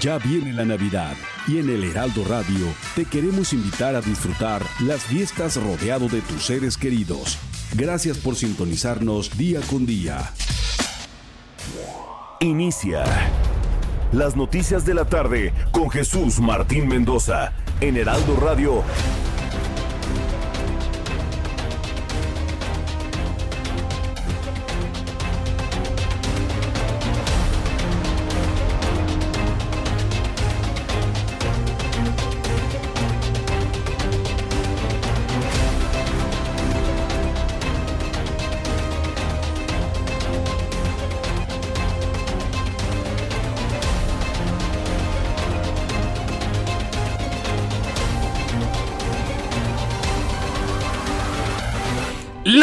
Ya viene la Navidad y en el Heraldo Radio te queremos invitar a disfrutar las fiestas rodeado de tus seres queridos. Gracias por sintonizarnos día con día. Inicia las noticias de la tarde con Jesús Martín Mendoza en Heraldo Radio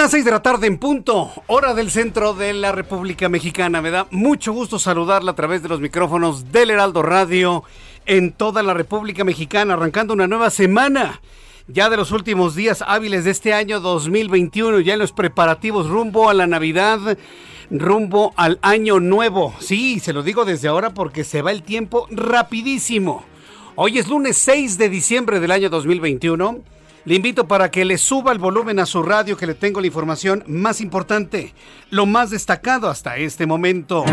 Las seis de la tarde en punto, hora del centro de la República Mexicana. Me da mucho gusto saludarla a través de los micrófonos del Heraldo Radio en toda la República Mexicana, arrancando una nueva semana. Ya de los últimos días hábiles de este año 2021, ya en los preparativos rumbo a la Navidad, rumbo al año nuevo. Sí, se lo digo desde ahora porque se va el tiempo rapidísimo. Hoy es lunes 6 de diciembre del año 2021. Le invito para que le suba el volumen a su radio que le tengo la información más importante, lo más destacado hasta este momento.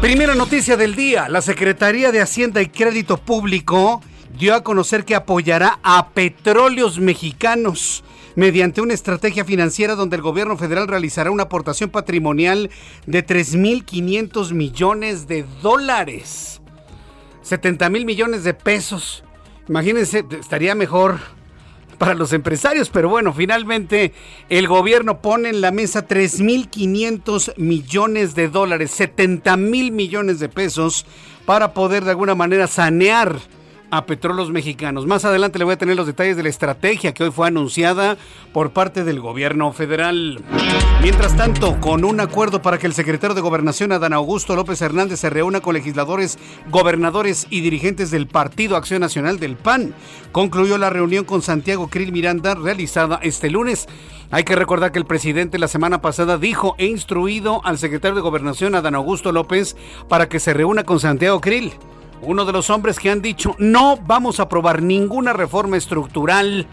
Primera noticia del día, la Secretaría de Hacienda y Crédito Público dio a conocer que apoyará a petróleos mexicanos mediante una estrategia financiera donde el gobierno federal realizará una aportación patrimonial de 3.500 millones de dólares. 70 mil millones de pesos Imagínense, estaría mejor para los empresarios, pero bueno, finalmente el gobierno pone en la mesa 3.500 millones de dólares, 70 mil millones de pesos para poder de alguna manera sanear a Petróleos Mexicanos. Más adelante le voy a tener los detalles de la estrategia que hoy fue anunciada por parte del gobierno federal. Mientras tanto, con un acuerdo para que el secretario de Gobernación, Adán Augusto López Hernández, se reúna con legisladores, gobernadores y dirigentes del Partido Acción Nacional del PAN, concluyó la reunión con Santiago Krill Miranda realizada este lunes. Hay que recordar que el presidente la semana pasada dijo e instruido al secretario de Gobernación, Adán Augusto López, para que se reúna con Santiago Krill uno de los hombres que han dicho no vamos a aprobar ninguna reforma estructural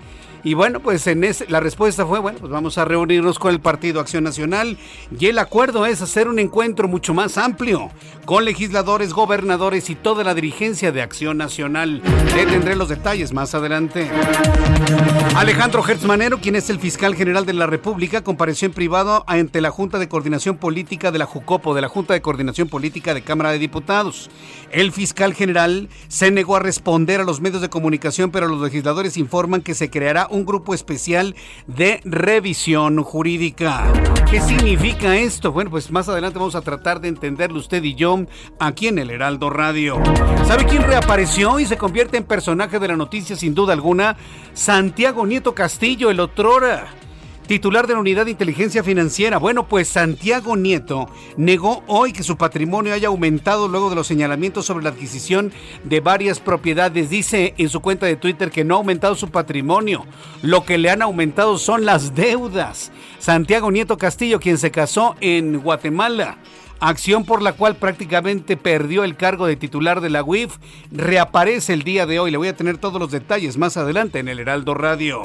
y bueno, pues en ese, la respuesta fue, bueno, pues vamos a reunirnos con el Partido Acción Nacional y el acuerdo es hacer un encuentro mucho más amplio con legisladores, gobernadores y toda la dirigencia de Acción Nacional. Le tendré los detalles más adelante. Alejandro Hertzmanero, quien es el fiscal general de la República, compareció en privado ante la Junta de Coordinación Política de la JUCOPO, de la Junta de Coordinación Política de Cámara de Diputados. El fiscal general se negó a responder a los medios de comunicación, pero los legisladores informan que se creará un un grupo especial de revisión jurídica. ¿Qué significa esto? Bueno, pues más adelante vamos a tratar de entenderlo usted y yo aquí en el Heraldo Radio. ¿Sabe quién reapareció y se convierte en personaje de la noticia sin duda alguna? Santiago Nieto Castillo, el otrora titular de la Unidad de Inteligencia Financiera. Bueno, pues Santiago Nieto negó hoy que su patrimonio haya aumentado luego de los señalamientos sobre la adquisición de varias propiedades. Dice en su cuenta de Twitter que no ha aumentado su patrimonio. Lo que le han aumentado son las deudas. Santiago Nieto Castillo, quien se casó en Guatemala acción por la cual prácticamente perdió el cargo de titular de la UIF, reaparece el día de hoy. Le voy a tener todos los detalles más adelante en el Heraldo Radio.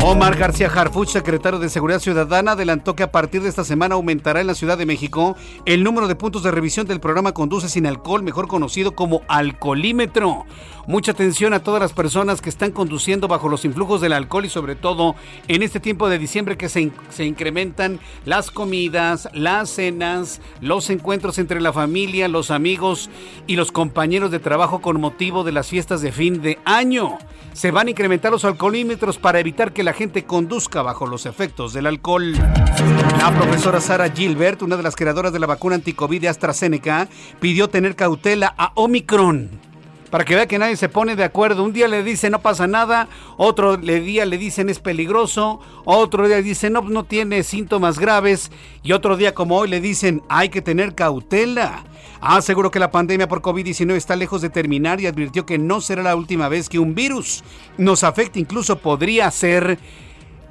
Omar García Harfuch, secretario de Seguridad Ciudadana, adelantó que a partir de esta semana aumentará en la Ciudad de México el número de puntos de revisión del programa Conduce sin alcohol, mejor conocido como alcoholímetro. Mucha atención a todas las personas que están conduciendo bajo los influjos del alcohol y sobre todo en este tiempo de diciembre que se, se incrementan las comidas, las cenas, los encuentros entre la familia, los amigos y los compañeros de trabajo con motivo de las fiestas de fin de año. Se van a incrementar los alcoholímetros para evitar que la gente conduzca bajo los efectos del alcohol. La profesora Sara Gilbert, una de las creadoras de la vacuna anticovid de AstraZeneca, pidió tener cautela a Omicron para que vea que nadie se pone de acuerdo. Un día le dice no pasa nada, otro día le dicen es peligroso, otro día dice no, no tiene síntomas graves y otro día como hoy le dicen hay que tener cautela. Aseguró que la pandemia por COVID-19 está lejos de terminar y advirtió que no será la última vez que un virus nos afecte, incluso podría ser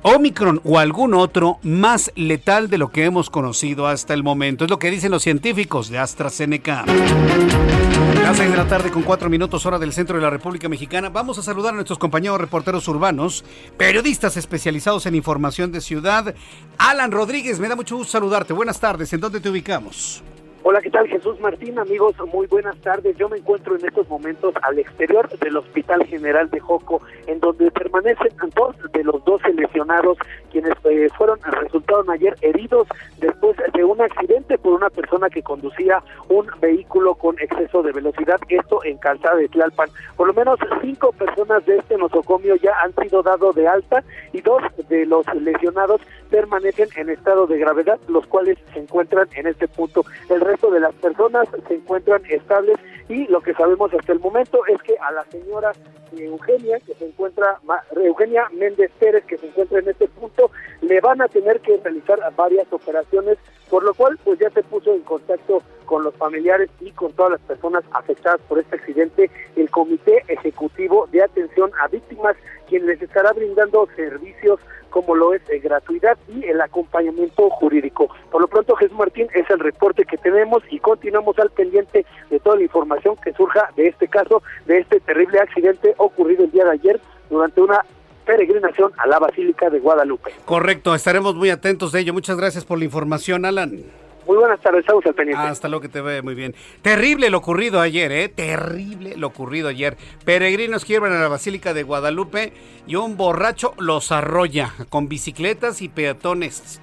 Omicron o algún otro más letal de lo que hemos conocido hasta el momento. Es lo que dicen los científicos de AstraZeneca. Las seis de la tarde con cuatro minutos hora del centro de la República Mexicana. Vamos a saludar a nuestros compañeros reporteros urbanos, periodistas especializados en información de ciudad. Alan Rodríguez, me da mucho gusto saludarte. Buenas tardes. ¿En dónde te ubicamos? Hola, ¿qué tal Jesús Martín? Amigos, muy buenas tardes. Yo me encuentro en estos momentos al exterior del Hospital General de Joco, en donde permanecen dos de los 12 lesionados quienes eh, fueron, resultaron ayer heridos después de un accidente por una persona que conducía un vehículo con exceso de velocidad, esto en Calzada de Tlalpan. Por lo menos cinco personas de este nosocomio ya han sido dado de alta y dos de los lesionados permanecen en estado de gravedad, los cuales se encuentran en este punto. El de las personas se encuentran estables y lo que sabemos hasta el momento es que a la señora Eugenia, que se encuentra, Eugenia Méndez Pérez, que se encuentra en este punto, le van a tener que realizar varias operaciones, por lo cual pues ya se puso en contacto con los familiares y con todas las personas afectadas por este accidente el Comité Ejecutivo de Atención a Víctimas, quien les estará brindando servicios como lo es eh, gratuidad y el acompañamiento jurídico. Por lo pronto, Jesús Martín, es el reporte que tenemos y continuamos al pendiente de toda la información que surja de este caso, de este terrible accidente ocurrido el día de ayer durante una peregrinación a la Basílica de Guadalupe. Correcto, estaremos muy atentos de ello. Muchas gracias por la información, Alan. Muy buenas tardes, estamos al pendiente. Hasta luego que te ve muy bien. Terrible lo ocurrido ayer, ¿eh? Terrible lo ocurrido ayer. Peregrinos que iban a la Basílica de Guadalupe y un borracho los arrolla con bicicletas y peatones.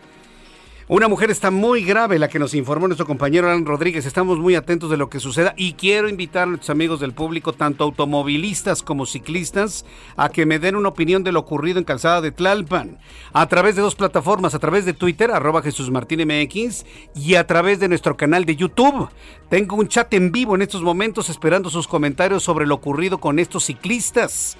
Una mujer está muy grave, la que nos informó nuestro compañero Alan Rodríguez. Estamos muy atentos de lo que suceda y quiero invitar a nuestros amigos del público, tanto automovilistas como ciclistas, a que me den una opinión de lo ocurrido en Calzada de Tlalpan. A través de dos plataformas, a través de Twitter, arroba Jesús Martín MX, y a través de nuestro canal de YouTube. Tengo un chat en vivo en estos momentos esperando sus comentarios sobre lo ocurrido con estos ciclistas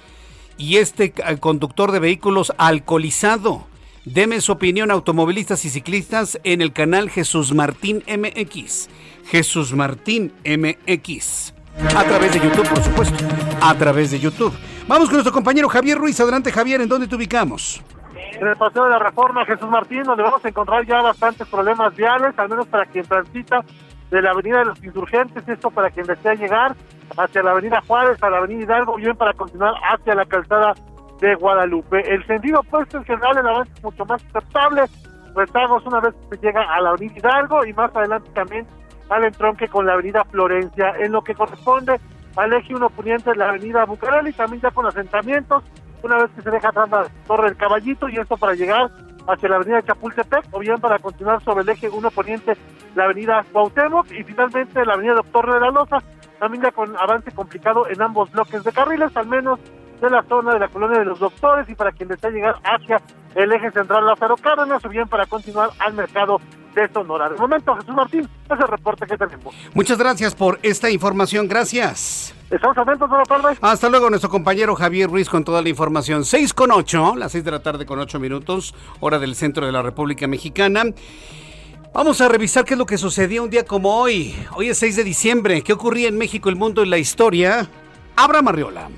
y este eh, conductor de vehículos alcoholizado. Deme su opinión automovilistas y ciclistas en el canal Jesús Martín MX. Jesús Martín MX. A través de YouTube, por supuesto. A través de YouTube. Vamos con nuestro compañero Javier Ruiz. Adelante, Javier, ¿en dónde te ubicamos? En el Paseo de la Reforma, Jesús Martín, donde vamos a encontrar ya bastantes problemas viales, al menos para quien transita de la Avenida de los Insurgentes, esto para quien desea llegar hacia la Avenida Juárez, a la Avenida Hidalgo, bien para continuar hacia la calzada de Guadalupe. El sentido opuesto en general, el avance es mucho más aceptable. Estamos una vez que llega a la avenida Hidalgo y más adelante también al entronque con la avenida Florencia. En lo que corresponde al eje 1 poniente de la avenida Bucareli, también ya con asentamientos, una vez que se deja atrás la Torre del Caballito y esto para llegar hacia la avenida Chapultepec o bien para continuar sobre el eje 1 poniente la avenida Cuauhtémoc y finalmente la avenida Doctor de la Loza, también ya con avance complicado en ambos bloques de carriles, al menos de la zona de la colonia de los doctores y para quien desea llegar hacia el eje central Lázaro Cárdenas o bien para continuar al mercado de Sonora. De momento, Jesús Martín, es el reporte que tenemos. Muchas gracias por esta información, gracias. Estamos atentos, buenas tardes. Hasta luego, nuestro compañero Javier Ruiz con toda la información. 6 con 8, las 6 de la tarde con 8 minutos, hora del centro de la República Mexicana. Vamos a revisar qué es lo que sucedió un día como hoy. Hoy es 6 de diciembre. ¿Qué ocurría en México, el mundo y la historia? Abra Marriola.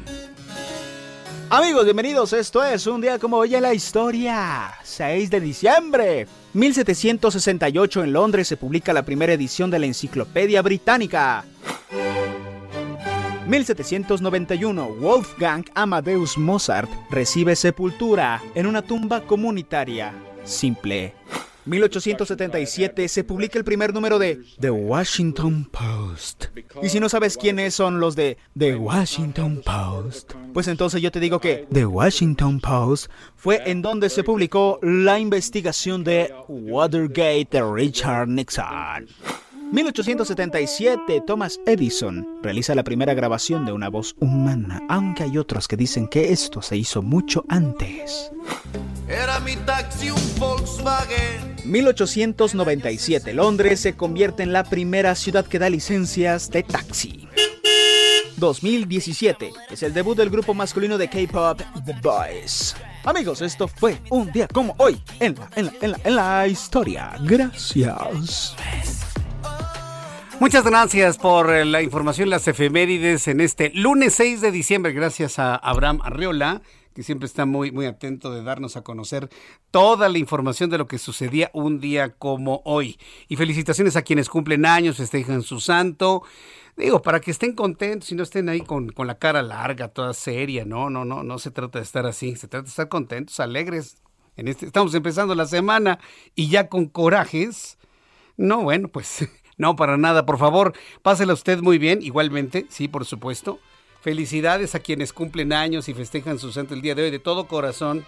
Amigos, bienvenidos. Esto es un día como hoy en la historia. 6 de diciembre. 1768 en Londres se publica la primera edición de la Enciclopedia Británica. 1791 Wolfgang Amadeus Mozart recibe sepultura en una tumba comunitaria simple. 1877 se publica el primer número de The Washington Post. Y si no sabes quiénes son los de The Washington Post, pues entonces yo te digo que The Washington Post fue en donde se publicó la investigación de Watergate de Richard Nixon. 1877, Thomas Edison realiza la primera grabación de una voz humana, aunque hay otros que dicen que esto se hizo mucho antes. Era mi taxi un Volkswagen. 1897, Londres se convierte en la primera ciudad que da licencias de taxi. 2017 es el debut del grupo masculino de K-pop The Boys. Amigos, esto fue un día como hoy en la, en en la, en la historia. Gracias. Muchas gracias por eh, la información, las efemérides en este lunes 6 de diciembre. Gracias a Abraham Arreola, que siempre está muy, muy atento de darnos a conocer toda la información de lo que sucedía un día como hoy. Y felicitaciones a quienes cumplen años, festejan su santo. Digo, para que estén contentos y no estén ahí con, con la cara larga, toda seria. No, no, no, no se trata de estar así. Se trata de estar contentos, alegres. En este, estamos empezando la semana y ya con corajes. No, bueno, pues no, para nada. Por favor, pásela usted muy bien. Igualmente, sí, por supuesto. Felicidades a quienes cumplen años y festejan su santo el día de hoy de todo corazón.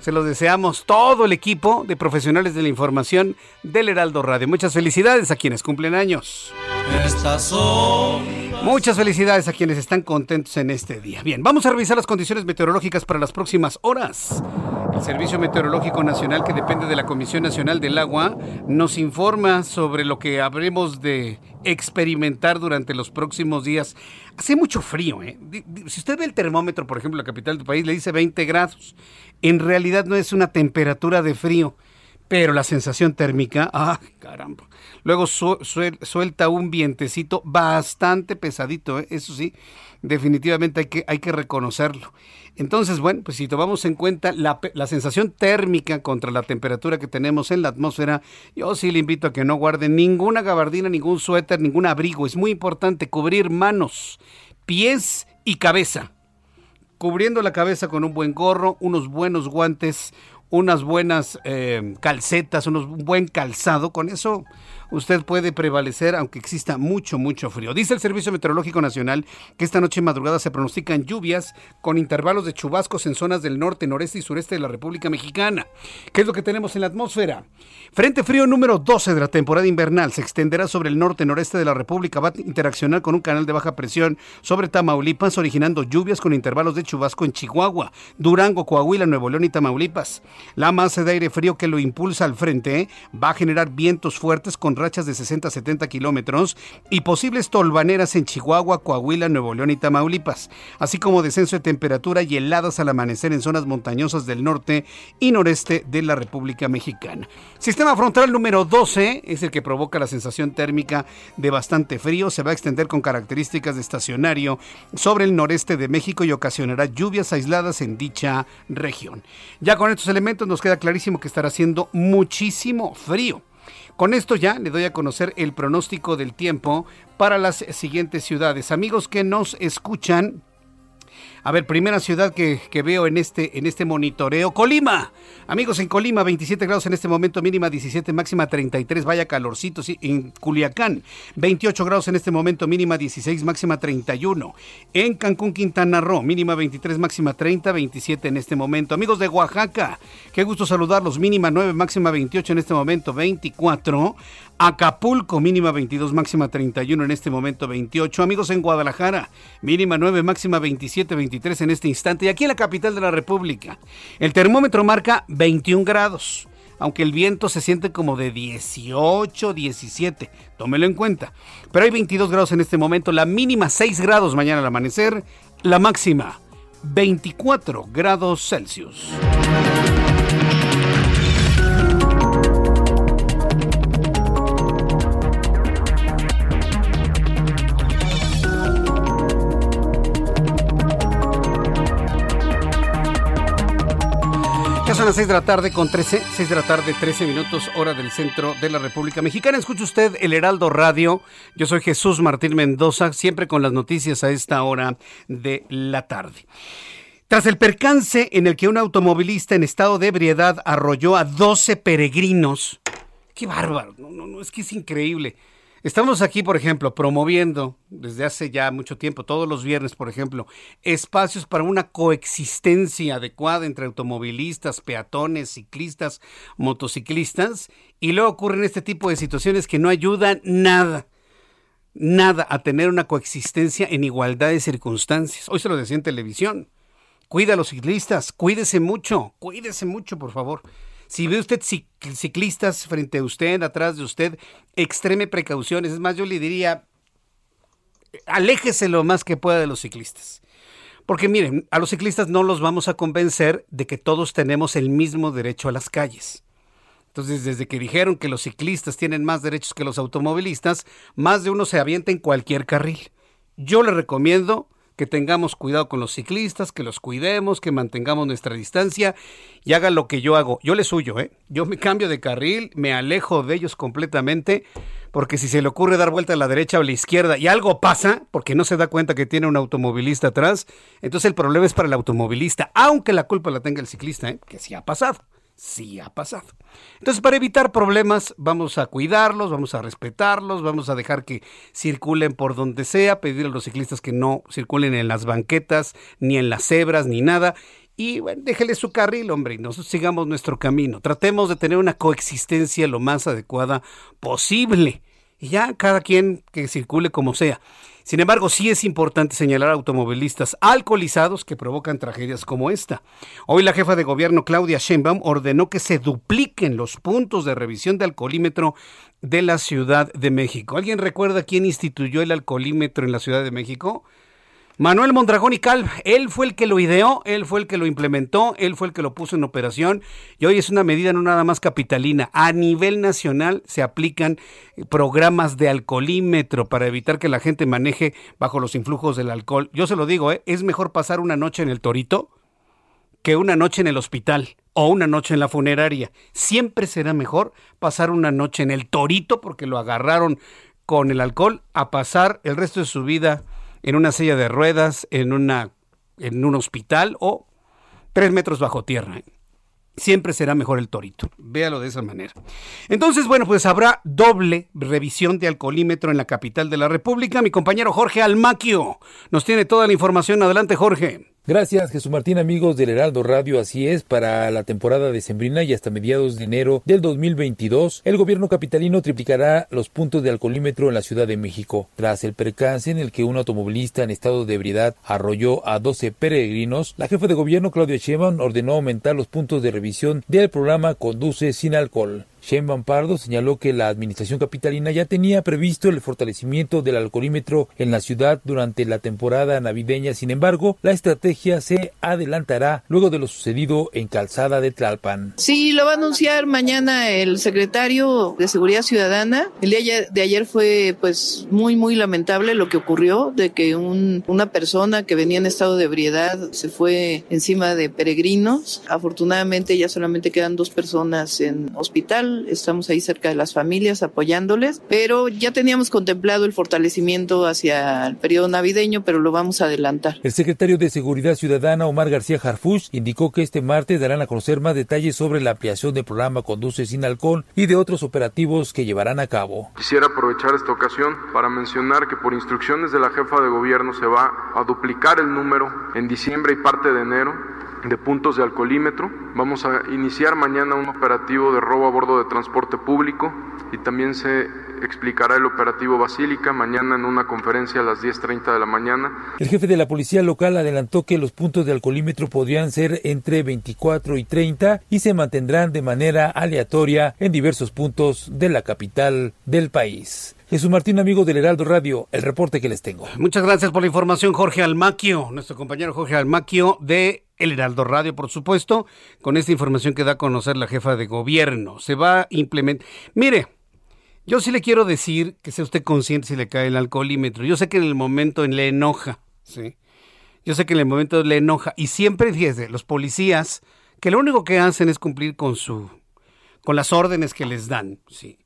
Se los deseamos todo el equipo de profesionales de la información del Heraldo Radio. Muchas felicidades a quienes cumplen años. Estas son Muchas felicidades a quienes están contentos en este día. Bien, vamos a revisar las condiciones meteorológicas para las próximas horas. El Servicio Meteorológico Nacional, que depende de la Comisión Nacional del Agua, nos informa sobre lo que habremos de experimentar durante los próximos días. Hace mucho frío, ¿eh? Si usted ve el termómetro, por ejemplo, la capital del país, le dice 20 grados. En realidad no es una temperatura de frío, pero la sensación térmica, ¡ah, caramba! Luego su- suel- suelta un vientecito bastante pesadito, ¿eh? eso sí, definitivamente hay que, hay que reconocerlo. Entonces, bueno, pues si tomamos en cuenta la, la sensación térmica contra la temperatura que tenemos en la atmósfera, yo sí le invito a que no guarde ninguna gabardina, ningún suéter, ningún abrigo. Es muy importante cubrir manos, pies y cabeza cubriendo la cabeza con un buen gorro, unos buenos guantes, unas buenas eh, calcetas, unos, un buen calzado. Con eso usted puede prevalecer aunque exista mucho, mucho frío. Dice el Servicio Meteorológico Nacional que esta noche y madrugada se pronostican lluvias con intervalos de chubascos en zonas del norte, noreste y sureste de la República Mexicana. ¿Qué es lo que tenemos en la atmósfera? Frente frío número 12 de la temporada invernal se extenderá sobre el norte, noreste de la República. Va a interaccionar con un canal de baja presión sobre Tamaulipas, originando lluvias con intervalos de chubasco en Chihuahua, Durango, Coahuila, Nuevo León y Tamaulipas. La masa de aire frío que lo impulsa al frente va a generar vientos fuertes con rachas de 60 a 70 kilómetros y posibles tolvaneras en Chihuahua, Coahuila, Nuevo León y Tamaulipas, así como descenso de temperatura y heladas al amanecer en zonas montañosas del norte y noreste de la República Mexicana. Sistema frontal número 12 es el que provoca la sensación térmica de bastante frío. Se va a extender con características de estacionario sobre el noreste de México y ocasionará lluvias aisladas en dicha región. Ya con estos elementos nos queda clarísimo que estará haciendo muchísimo frío. Con esto ya le doy a conocer el pronóstico del tiempo para las siguientes ciudades. Amigos que nos escuchan, a ver, primera ciudad que, veo en este, en este monitoreo, Colima. Amigos, en Colima, 27 grados en este momento, mínima 17, máxima 33, vaya calorcito. En Culiacán, 28 grados en este momento, mínima 16, máxima 31. En Cancún, Quintana Roo, mínima 23, máxima 30, 27 en este momento. Amigos de Oaxaca, qué gusto saludarlos, mínima 9, máxima 28 en este momento, 24. Acapulco, mínima 22, máxima 31 en este momento 28. Amigos en Guadalajara, mínima 9, máxima 27, 23 en este instante. Y aquí en la capital de la República, el termómetro marca 21 grados, aunque el viento se siente como de 18, 17. Tómelo en cuenta. Pero hay 22 grados en este momento, la mínima 6 grados mañana al amanecer, la máxima 24 grados Celsius. Son las 6 de la tarde con 13, 6 de la tarde, 13 minutos, hora del centro de la República Mexicana. Escucha usted el Heraldo Radio. Yo soy Jesús Martín Mendoza, siempre con las noticias a esta hora de la tarde. Tras el percance en el que un automovilista en estado de ebriedad arrolló a 12 peregrinos. ¡Qué bárbaro! No, no, no, es que es increíble. Estamos aquí, por ejemplo, promoviendo desde hace ya mucho tiempo, todos los viernes, por ejemplo, espacios para una coexistencia adecuada entre automovilistas, peatones, ciclistas, motociclistas, y luego ocurren este tipo de situaciones que no ayudan nada, nada a tener una coexistencia en igualdad de circunstancias. Hoy se lo decía en televisión. Cuida a los ciclistas, cuídese mucho, cuídese mucho, por favor. Si ve usted ciclistas frente a usted, atrás de usted, extreme precauciones. Es más, yo le diría, aléjese lo más que pueda de los ciclistas. Porque miren, a los ciclistas no los vamos a convencer de que todos tenemos el mismo derecho a las calles. Entonces, desde que dijeron que los ciclistas tienen más derechos que los automovilistas, más de uno se avienta en cualquier carril. Yo le recomiendo que tengamos cuidado con los ciclistas, que los cuidemos, que mantengamos nuestra distancia y haga lo que yo hago. Yo le suyo, ¿eh? Yo me cambio de carril, me alejo de ellos completamente, porque si se le ocurre dar vuelta a la derecha o a la izquierda y algo pasa, porque no se da cuenta que tiene un automovilista atrás, entonces el problema es para el automovilista, aunque la culpa la tenga el ciclista, ¿eh? que sí ha pasado sí ha pasado. Entonces, para evitar problemas, vamos a cuidarlos, vamos a respetarlos, vamos a dejar que circulen por donde sea, pedir a los ciclistas que no circulen en las banquetas, ni en las cebras, ni nada. Y bueno, déjele su carril, hombre, y nosotros sigamos nuestro camino. Tratemos de tener una coexistencia lo más adecuada posible. Y ya cada quien que circule como sea. Sin embargo, sí es importante señalar a automovilistas alcoholizados que provocan tragedias como esta. Hoy la jefa de gobierno Claudia Sheinbaum ordenó que se dupliquen los puntos de revisión de alcoholímetro de la Ciudad de México. ¿Alguien recuerda quién instituyó el alcoholímetro en la Ciudad de México? Manuel Mondragón y Cal, él fue el que lo ideó, él fue el que lo implementó, él fue el que lo puso en operación y hoy es una medida no nada más capitalina. A nivel nacional se aplican programas de alcoholímetro para evitar que la gente maneje bajo los influjos del alcohol. Yo se lo digo, ¿eh? es mejor pasar una noche en el torito que una noche en el hospital o una noche en la funeraria. Siempre será mejor pasar una noche en el torito porque lo agarraron con el alcohol a pasar el resto de su vida en una silla de ruedas, en, una, en un hospital o tres metros bajo tierra. Siempre será mejor el torito. Véalo de esa manera. Entonces, bueno, pues habrá doble revisión de alcoholímetro en la capital de la República. Mi compañero Jorge Almaquio nos tiene toda la información. Adelante, Jorge. Gracias, Jesús Martín, amigos del Heraldo Radio. Así es, para la temporada de Sembrina y hasta mediados de enero del 2022, el gobierno capitalino triplicará los puntos de alcoholímetro en la Ciudad de México. Tras el percance en el que un automovilista en estado de ebriedad arrolló a 12 peregrinos, la jefa de gobierno, Claudia Sheinbaum, ordenó aumentar los puntos de revisión del programa Conduce sin alcohol. Sheinbaum Pardo señaló que la administración capitalina ya tenía previsto el fortalecimiento del alcoholímetro en la ciudad durante la temporada navideña. Sin embargo, la estrategia se adelantará luego de lo sucedido en Calzada de Tlalpan. Sí, lo va a anunciar mañana el secretario de Seguridad Ciudadana. El día de ayer fue pues muy muy lamentable lo que ocurrió de que un, una persona que venía en estado de ebriedad se fue encima de peregrinos. Afortunadamente ya solamente quedan dos personas en hospital estamos ahí cerca de las familias apoyándoles, pero ya teníamos contemplado el fortalecimiento hacia el periodo navideño, pero lo vamos a adelantar. El secretario de Seguridad Ciudadana, Omar García Harfush, indicó que este martes darán a conocer más detalles sobre la ampliación del programa Conduce sin alcohol y de otros operativos que llevarán a cabo. Quisiera aprovechar esta ocasión para mencionar que por instrucciones de la jefa de gobierno se va a duplicar el número en diciembre y parte de enero de puntos de alcoholímetro. Vamos a iniciar mañana un operativo de robo a bordo de transporte público y también se explicará el operativo Basílica mañana en una conferencia a las 10.30 de la mañana. El jefe de la policía local adelantó que los puntos de alcoholímetro podrían ser entre 24 y 30 y se mantendrán de manera aleatoria en diversos puntos de la capital del país. Jesús Martín, amigo del Heraldo Radio, el reporte que les tengo. Muchas gracias por la información, Jorge Almaquio, nuestro compañero Jorge Almaquio de El Heraldo Radio, por supuesto, con esta información que da a conocer la jefa de gobierno. Se va a implementar. Mire, yo sí le quiero decir que sea usted consciente si le cae el alcoholímetro. Yo sé que en el momento le enoja, ¿sí? Yo sé que en el momento le enoja. Y siempre, fíjese, los policías, que lo único que hacen es cumplir con su, con las órdenes que les dan, ¿sí?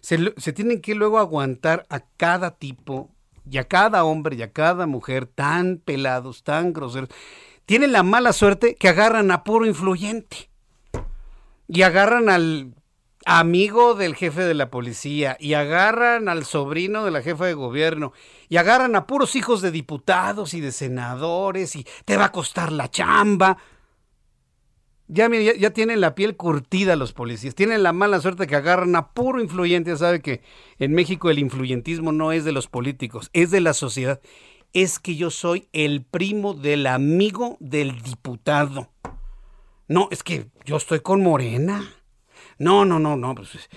Se, tienen que luego aguantar a cada tipo y a cada hombre y a cada mujer tan pelados, tan groseros. Tienen la mala suerte que agarran a puro influyente y agarran al, amigo del jefe de la policía y agarran al sobrino de la jefa de gobierno y agarran a puros hijos de diputados y de senadores y te va a costar la chamba. Ya, ya, tienen la piel curtida los policías, tienen la mala suerte que agarran a puro influyente. Ya sabe que en México el influyentismo no es de los políticos, es de la sociedad. Es que yo soy el primo del amigo del diputado. No, es que yo estoy con Morena. No, no, no, no. Pues,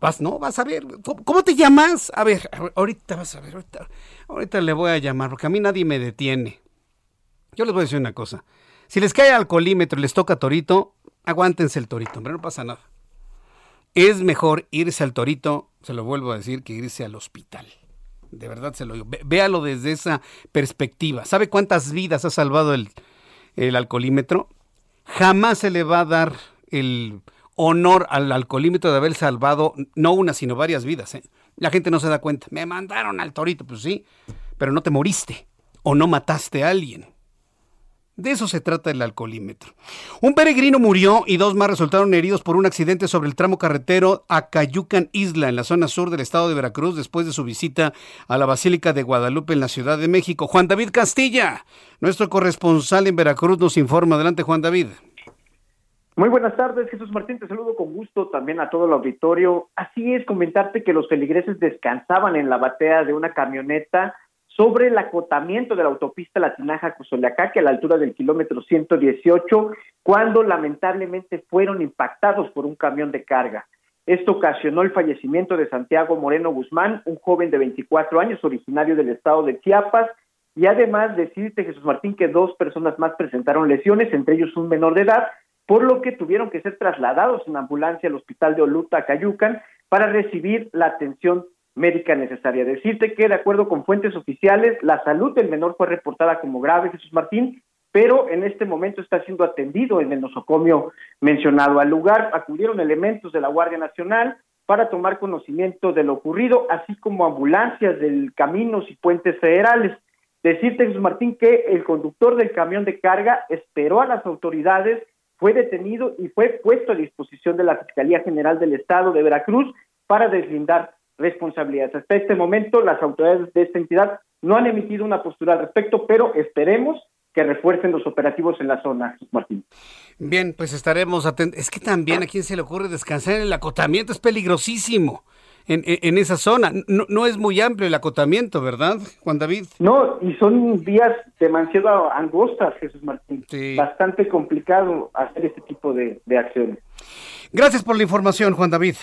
vas, no, vas a ver. ¿Cómo, te llamas? A ver, ahorita vas a ver. Ahorita, ahorita le voy a llamar porque a mí nadie me detiene. Yo les voy a decir una cosa. Si les cae alcoholímetro y les toca torito, aguántense el torito, hombre, no pasa nada. Es mejor irse al torito, se lo vuelvo a decir, que irse al hospital. De verdad se lo digo. Véalo desde esa perspectiva. ¿Sabe cuántas vidas ha salvado el, el alcoholímetro? Jamás se le va a dar el honor al alcoholímetro de haber salvado no una, sino varias vidas. ¿eh? La gente no se da cuenta. Me mandaron al torito, pues sí, pero no te moriste o no mataste a alguien. De eso se trata el alcoholímetro. Un peregrino murió y dos más resultaron heridos por un accidente sobre el tramo carretero a Cayucan Isla, en la zona sur del estado de Veracruz, después de su visita a la Basílica de Guadalupe en la Ciudad de México. Juan David Castilla, nuestro corresponsal en Veracruz, nos informa. Adelante, Juan David. Muy buenas tardes, Jesús Martín, te saludo con gusto también a todo el auditorio. Así es, comentarte que los feligreses descansaban en la batea de una camioneta sobre el acotamiento de la autopista latinaja que a la altura del kilómetro 118, cuando lamentablemente fueron impactados por un camión de carga. Esto ocasionó el fallecimiento de Santiago Moreno Guzmán, un joven de 24 años originario del estado de Chiapas, y además decirte, Jesús Martín, que dos personas más presentaron lesiones, entre ellos un menor de edad, por lo que tuvieron que ser trasladados en ambulancia al hospital de Oluta, Cayucan, para recibir la atención médica necesaria. Decirte que, de acuerdo con fuentes oficiales, la salud del menor fue reportada como grave, Jesús Martín, pero en este momento está siendo atendido en el nosocomio mencionado. Al lugar acudieron elementos de la Guardia Nacional para tomar conocimiento de lo ocurrido, así como ambulancias del caminos y puentes federales. Decirte, Jesús Martín, que el conductor del camión de carga esperó a las autoridades, fue detenido y fue puesto a disposición de la Fiscalía General del Estado de Veracruz para deslindar responsabilidades. Hasta este momento, las autoridades de esta entidad no han emitido una postura al respecto, pero esperemos que refuercen los operativos en la zona, Martín. Bien, pues estaremos atentos. Es que también a quién se le ocurre descansar en el acotamiento, es peligrosísimo. En, en, esa zona. No, no, es muy amplio el acotamiento, ¿verdad, Juan David? No, y son vías demasiado angostas, Jesús Martín. Bastante complicado hacer este tipo de, de acciones. Gracias por la información, Juan David.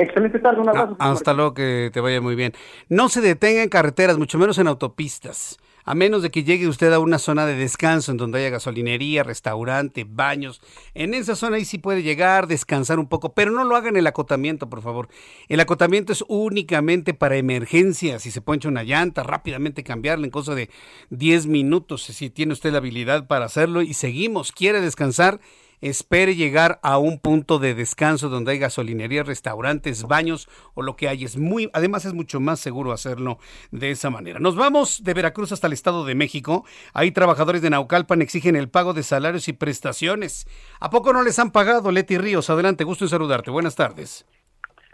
Excelente tarde, un abrazo. hasta luego, que te vaya muy bien. No se detenga en carreteras, mucho menos en autopistas. A menos de que llegue usted a una zona de descanso en donde haya gasolinería, restaurante, baños. En esa zona ahí sí puede llegar, descansar un poco, pero no lo haga en el acotamiento, por favor. El acotamiento es únicamente para emergencias. Si se poncha una llanta, rápidamente cambiarla en cosa de 10 minutos, si tiene usted la habilidad para hacerlo. Y seguimos, quiere descansar espere llegar a un punto de descanso donde hay gasolinería, restaurantes, baños o lo que hay. Es muy, además es mucho más seguro hacerlo de esa manera. Nos vamos de Veracruz hasta el Estado de México. Ahí trabajadores de Naucalpan exigen el pago de salarios y prestaciones. ¿A poco no les han pagado, Leti Ríos? Adelante, gusto en saludarte. Buenas tardes.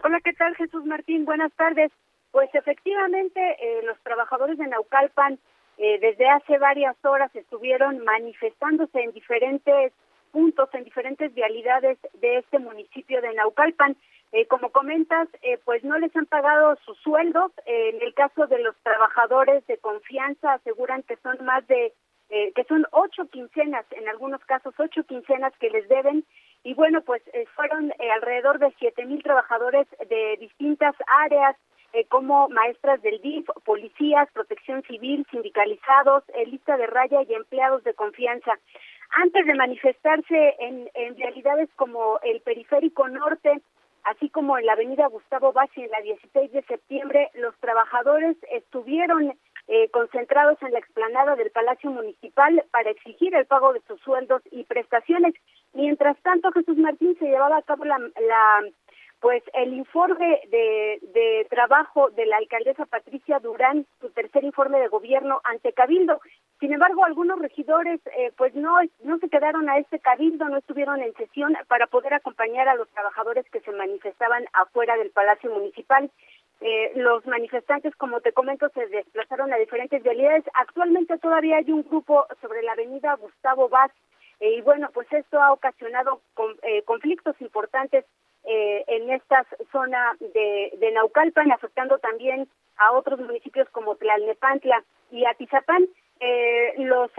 Hola, ¿qué tal, Jesús Martín? Buenas tardes. Pues efectivamente, eh, los trabajadores de Naucalpan eh, desde hace varias horas estuvieron manifestándose en diferentes puntos en diferentes vialidades de este municipio de Naucalpan. Eh, como comentas, eh, pues no les han pagado sus sueldos. Eh, en el caso de los trabajadores de confianza, aseguran que son más de, que son ocho quincenas, en algunos casos ocho quincenas que les deben. Y bueno, pues fueron alrededor de siete mil trabajadores de distintas áreas, como maestras del DIF, policías, protección civil, sindicalizados, lista de raya y empleados de confianza antes de manifestarse en, en realidades como el Periférico Norte, así como en la avenida Gustavo Bassi en la 16 de septiembre, los trabajadores estuvieron eh, concentrados en la explanada del Palacio Municipal para exigir el pago de sus sueldos y prestaciones. Mientras tanto, Jesús Martín se llevaba a cabo la, la pues el informe de, de trabajo de la alcaldesa Patricia Durán, su tercer informe de gobierno ante Cabildo, Sin embargo, algunos regidores eh, pues no, no se quedaron a este cabildo, no estuvieron en sesión para poder acompañar a los trabajadores que se manifestaban afuera del Palacio Municipal. Eh, los manifestantes, como te comento, se desplazaron a diferentes vialidades. Actualmente todavía hay un grupo sobre la avenida Gustavo Vaz eh, y bueno, pues esto ha ocasionado conflictos importantes en esta zona de, de Naucalpan, afectando también a otros municipios como Tlalnepantla y Atizapán. Eh, los,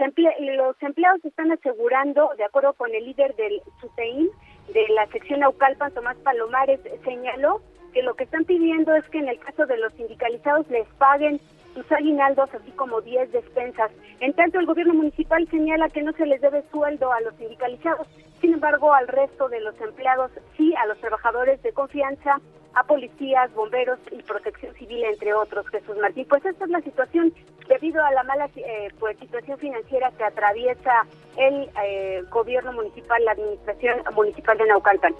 los empleados están asegurando, de acuerdo con el líder del SUTEIN, de la sección Aucalpan, Tomás Palomares, señaló que lo que están pidiendo es que en el caso de los sindicalizados les paguen sus aguinaldos, así como 10 despensas. En tanto, el gobierno municipal señala que no se les debe sueldo a los sindicalizados, sin embargo, al resto de los empleados, sí, a los trabajadores de confianza, a policías, bomberos y protección civil, entre otros, Jesús Martín. Pues esta es la situación debido a la mala eh, pues, situación financiera que atraviesa el eh, gobierno municipal, la administración municipal de Naucalpan.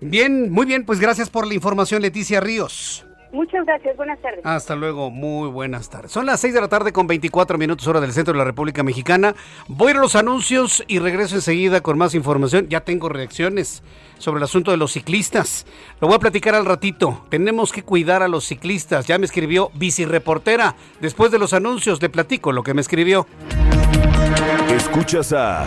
Bien, muy bien, pues gracias por la información, Leticia Ríos. Muchas gracias, buenas tardes. Hasta luego, muy buenas tardes. Son las 6 de la tarde con 24 minutos hora del centro de la República Mexicana. Voy a ir a los anuncios y regreso enseguida con más información. Ya tengo reacciones sobre el asunto de los ciclistas. Lo voy a platicar al ratito. Tenemos que cuidar a los ciclistas. Ya me escribió Reportera. Después de los anuncios le platico lo que me escribió. Escuchas a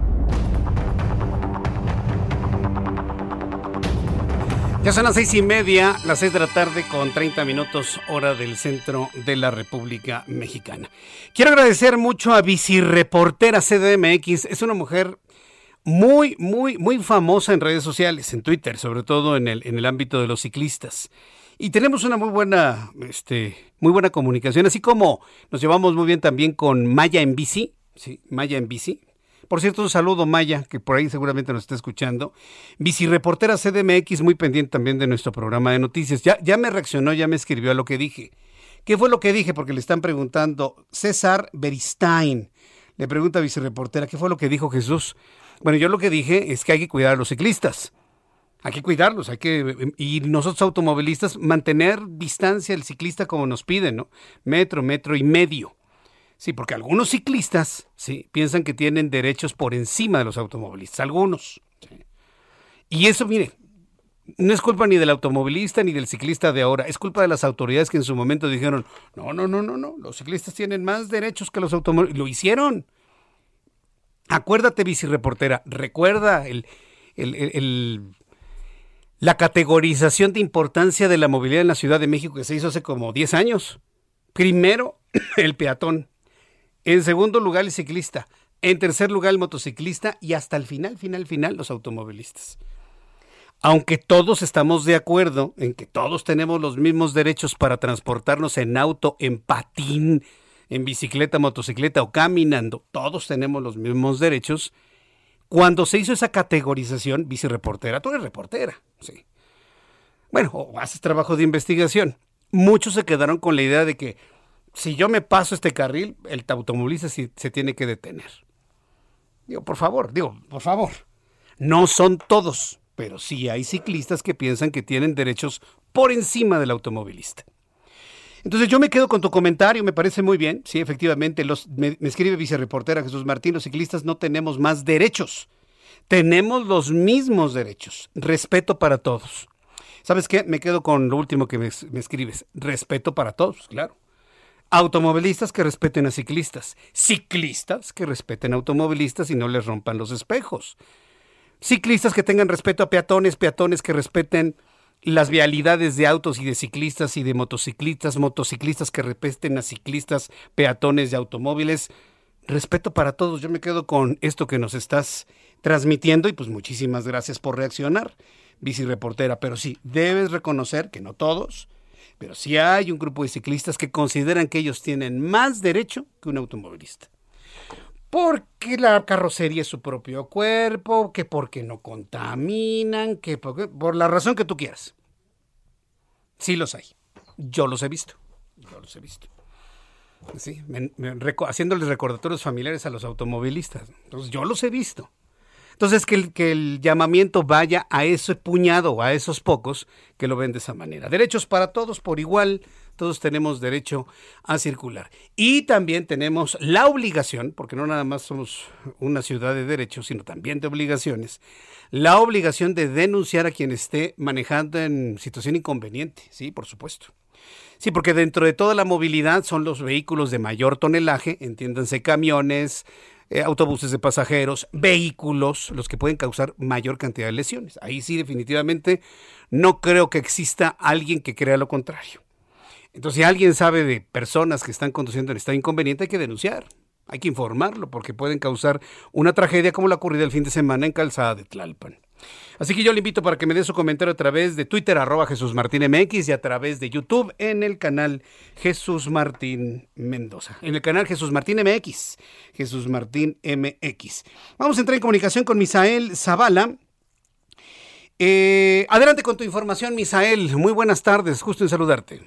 Ya son las seis y media, las seis de la tarde con 30 minutos hora del centro de la República Mexicana. Quiero agradecer mucho a Bicireportera CDMX. Es una mujer muy, muy, muy famosa en redes sociales, en Twitter, sobre todo en el, en el ámbito de los ciclistas. Y tenemos una muy buena, este, muy buena comunicación, así como nos llevamos muy bien también con Maya en bici, sí, Maya en bici, por cierto, un saludo Maya, que por ahí seguramente nos está escuchando. Bicireportera CDMX, muy pendiente también de nuestro programa de noticias. Ya, ya me reaccionó, ya me escribió a lo que dije. ¿Qué fue lo que dije? Porque le están preguntando. César Beristain le pregunta a Bicireportera, ¿qué fue lo que dijo Jesús? Bueno, yo lo que dije es que hay que cuidar a los ciclistas. Hay que cuidarlos, hay que, y nosotros automovilistas, mantener distancia al ciclista como nos piden, ¿no? Metro, metro y medio. Sí, porque algunos ciclistas sí, piensan que tienen derechos por encima de los automovilistas, algunos. Y eso, mire, no es culpa ni del automovilista ni del ciclista de ahora, es culpa de las autoridades que en su momento dijeron, no, no, no, no, no, los ciclistas tienen más derechos que los automovilistas. Lo hicieron. Acuérdate, bicireportera, recuerda el, el, la categorización de importancia de la movilidad en la Ciudad de México que se hizo hace como 10 años. Primero, el peatón. En segundo lugar, el ciclista. En tercer lugar, el motociclista. Y hasta el final, final, final, los automovilistas. Aunque todos estamos de acuerdo en que todos tenemos los mismos derechos para transportarnos en auto, en patín, en bicicleta, motocicleta o caminando, todos tenemos los mismos derechos. Cuando se hizo esa categorización, bicireportera, tú eres reportera, sí. Bueno, o haces trabajo de investigación. Muchos se quedaron con la idea de que si yo me paso este carril, el automovilista se tiene que detener. Digo, por favor, digo, por favor. No son todos, pero sí hay ciclistas que piensan que tienen derechos por encima del automovilista. Entonces yo me quedo con tu comentario, me parece muy bien. Sí, efectivamente, los, me, me escribe vicereportera Jesús Martín, los ciclistas no tenemos más derechos. Tenemos los mismos derechos. Respeto para todos. ¿Sabes qué? Me quedo con lo último que me escribes. Respeto para todos, claro. Automovilistas que respeten a ciclistas. Ciclistas que respeten a automovilistas y no les rompan los espejos. Ciclistas que tengan respeto a peatones, peatones que respeten las vialidades de autos y de ciclistas y de motociclistas, motociclistas que respeten a ciclistas, peatones y automóviles. respeto para todos. Yo me quedo con esto que nos estás transmitiendo y pues muchísimas gracias por reaccionar, vicereportera. Pero sí, debes reconocer que no todos, pero sí hay un grupo de ciclistas que consideran que ellos tienen más derecho que un automovilista. Porque la carrocería es su propio cuerpo, que porque no contaminan, que por la razón que tú quieras. Sí los hay. Yo los he visto. Yo los he visto. Sí, haciéndoles recordatorios familiares a los automovilistas. Entonces, yo los he visto. Entonces, que el, llamamiento vaya a ese puñado, a esos pocos que lo ven de esa manera. Derechos para todos por igual, todos tenemos derecho a circular. Y también tenemos la obligación, porque no nada más somos una ciudad de derechos, sino también de obligaciones, la obligación de denunciar a quien esté manejando en situación inconveniente, sí, por supuesto. Sí, porque dentro de toda la movilidad son los vehículos de mayor tonelaje, entiéndanse camiones, eh, autobuses de pasajeros, vehículos, los que pueden causar mayor cantidad de lesiones. Ahí sí definitivamente no creo que exista alguien que crea lo contrario. Entonces, si alguien sabe de personas que están conduciendo en estado inconveniente, hay que denunciar. Hay que informarlo porque pueden causar una tragedia como la ocurrida el fin de semana en Calzada de Tlalpan. Así que yo le invito para que me dé su comentario a través de Twitter, arroba Jesús Martín MX, y a través de YouTube en el canal Jesús Martín Mendoza. En el canal Jesús Martín MX. Jesús Martín MX. Vamos a entrar en comunicación con Misael Zavala. Eh, adelante con tu información, Misael. Muy buenas tardes, justo en saludarte.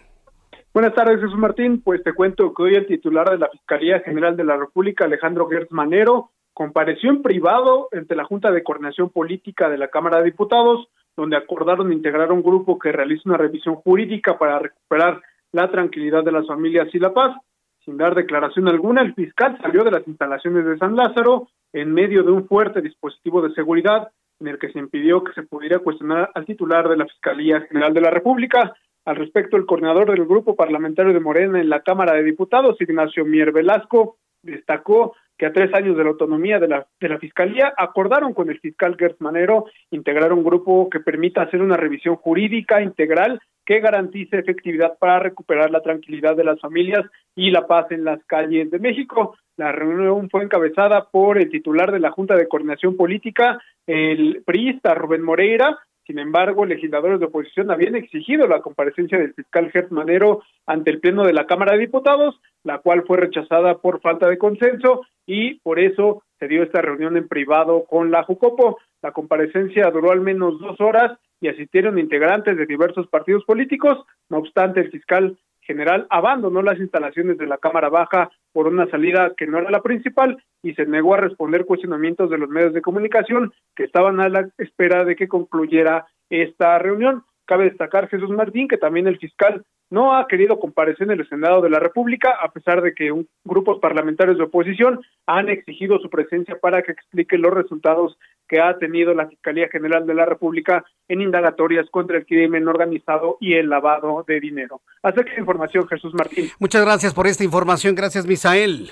Buenas tardes, Jesús Martín. Pues te cuento que hoy el titular de la Fiscalía General de la República, Alejandro Gertz Manero, compareció en privado ante la Junta de Coordinación Política de la Cámara de Diputados, donde acordaron integrar un grupo que realice una revisión jurídica para recuperar la tranquilidad de las familias y la paz. Sin dar declaración alguna, el fiscal salió de las instalaciones de San Lázaro en medio de un fuerte dispositivo de seguridad en el que se impidió que se pudiera cuestionar al titular de la Fiscalía General de la República. Al respecto, el coordinador del grupo parlamentario de Morena en la Cámara de Diputados, Ignacio Mier Velasco, destacó que a tres años de la autonomía de la, de la Fiscalía acordaron con el fiscal Gertz Manero integrar un grupo que permita hacer una revisión jurídica integral que garantice efectividad para recuperar la tranquilidad de las familias y la paz en las calles de México. La reunión fue encabezada por el titular de la Junta de Coordinación Política, el priista Rubén Moreira, sin embargo, legisladores de oposición habían exigido la comparecencia del fiscal Gert Manero ante el Pleno de la Cámara de Diputados, la cual fue rechazada por falta de consenso y por eso se dio esta reunión en privado con la Jucopo. La comparecencia duró al menos dos horas y asistieron integrantes de diversos partidos políticos. No obstante, el fiscal general abandonó las instalaciones de la Cámara Baja por una salida que no era la principal y se negó a responder cuestionamientos de los medios de comunicación que estaban a la espera de que concluyera esta reunión. Cabe destacar, Jesús Martín, que también el fiscal no ha querido comparecer en el Senado de la República, a pesar de que un, grupos parlamentarios de oposición han exigido su presencia para que explique los resultados que ha tenido la Fiscalía General de la República en indagatorias contra el crimen organizado y el lavado de dinero. De información, Jesús Martín. Muchas gracias por esta información. Gracias, Misael.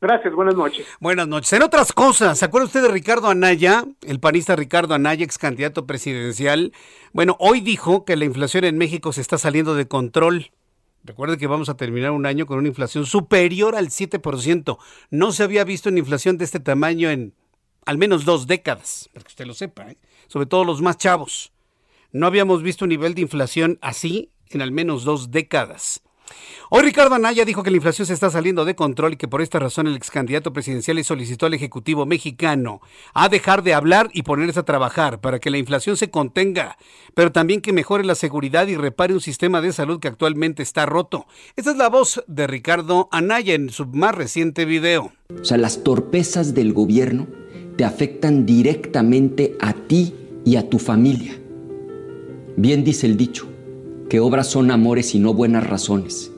Gracias, buenas noches. Buenas noches. En otras cosas, ¿se acuerda usted de Ricardo Anaya, el panista Ricardo Anaya, ex candidato presidencial? Bueno, hoy dijo que la inflación en México se está saliendo de control. Recuerde que vamos a terminar un año con una inflación superior al 7%. No se había visto una inflación de este tamaño en al menos dos décadas, para que usted lo sepa, ¿eh? sobre todo los más chavos. No habíamos visto un nivel de inflación así en al menos dos décadas. Hoy Ricardo Anaya dijo que la inflación se está saliendo de control y que por esta razón el ex candidato presidencial le solicitó al Ejecutivo mexicano a dejar de hablar y ponerse a trabajar para que la inflación se contenga, pero también que mejore la seguridad y repare un sistema de salud que actualmente está roto. Esta es la voz de Ricardo Anaya en su más reciente video. O sea, las torpezas del gobierno te afectan directamente a ti y a tu familia. Bien dice el dicho que obras son amores y no buenas razones.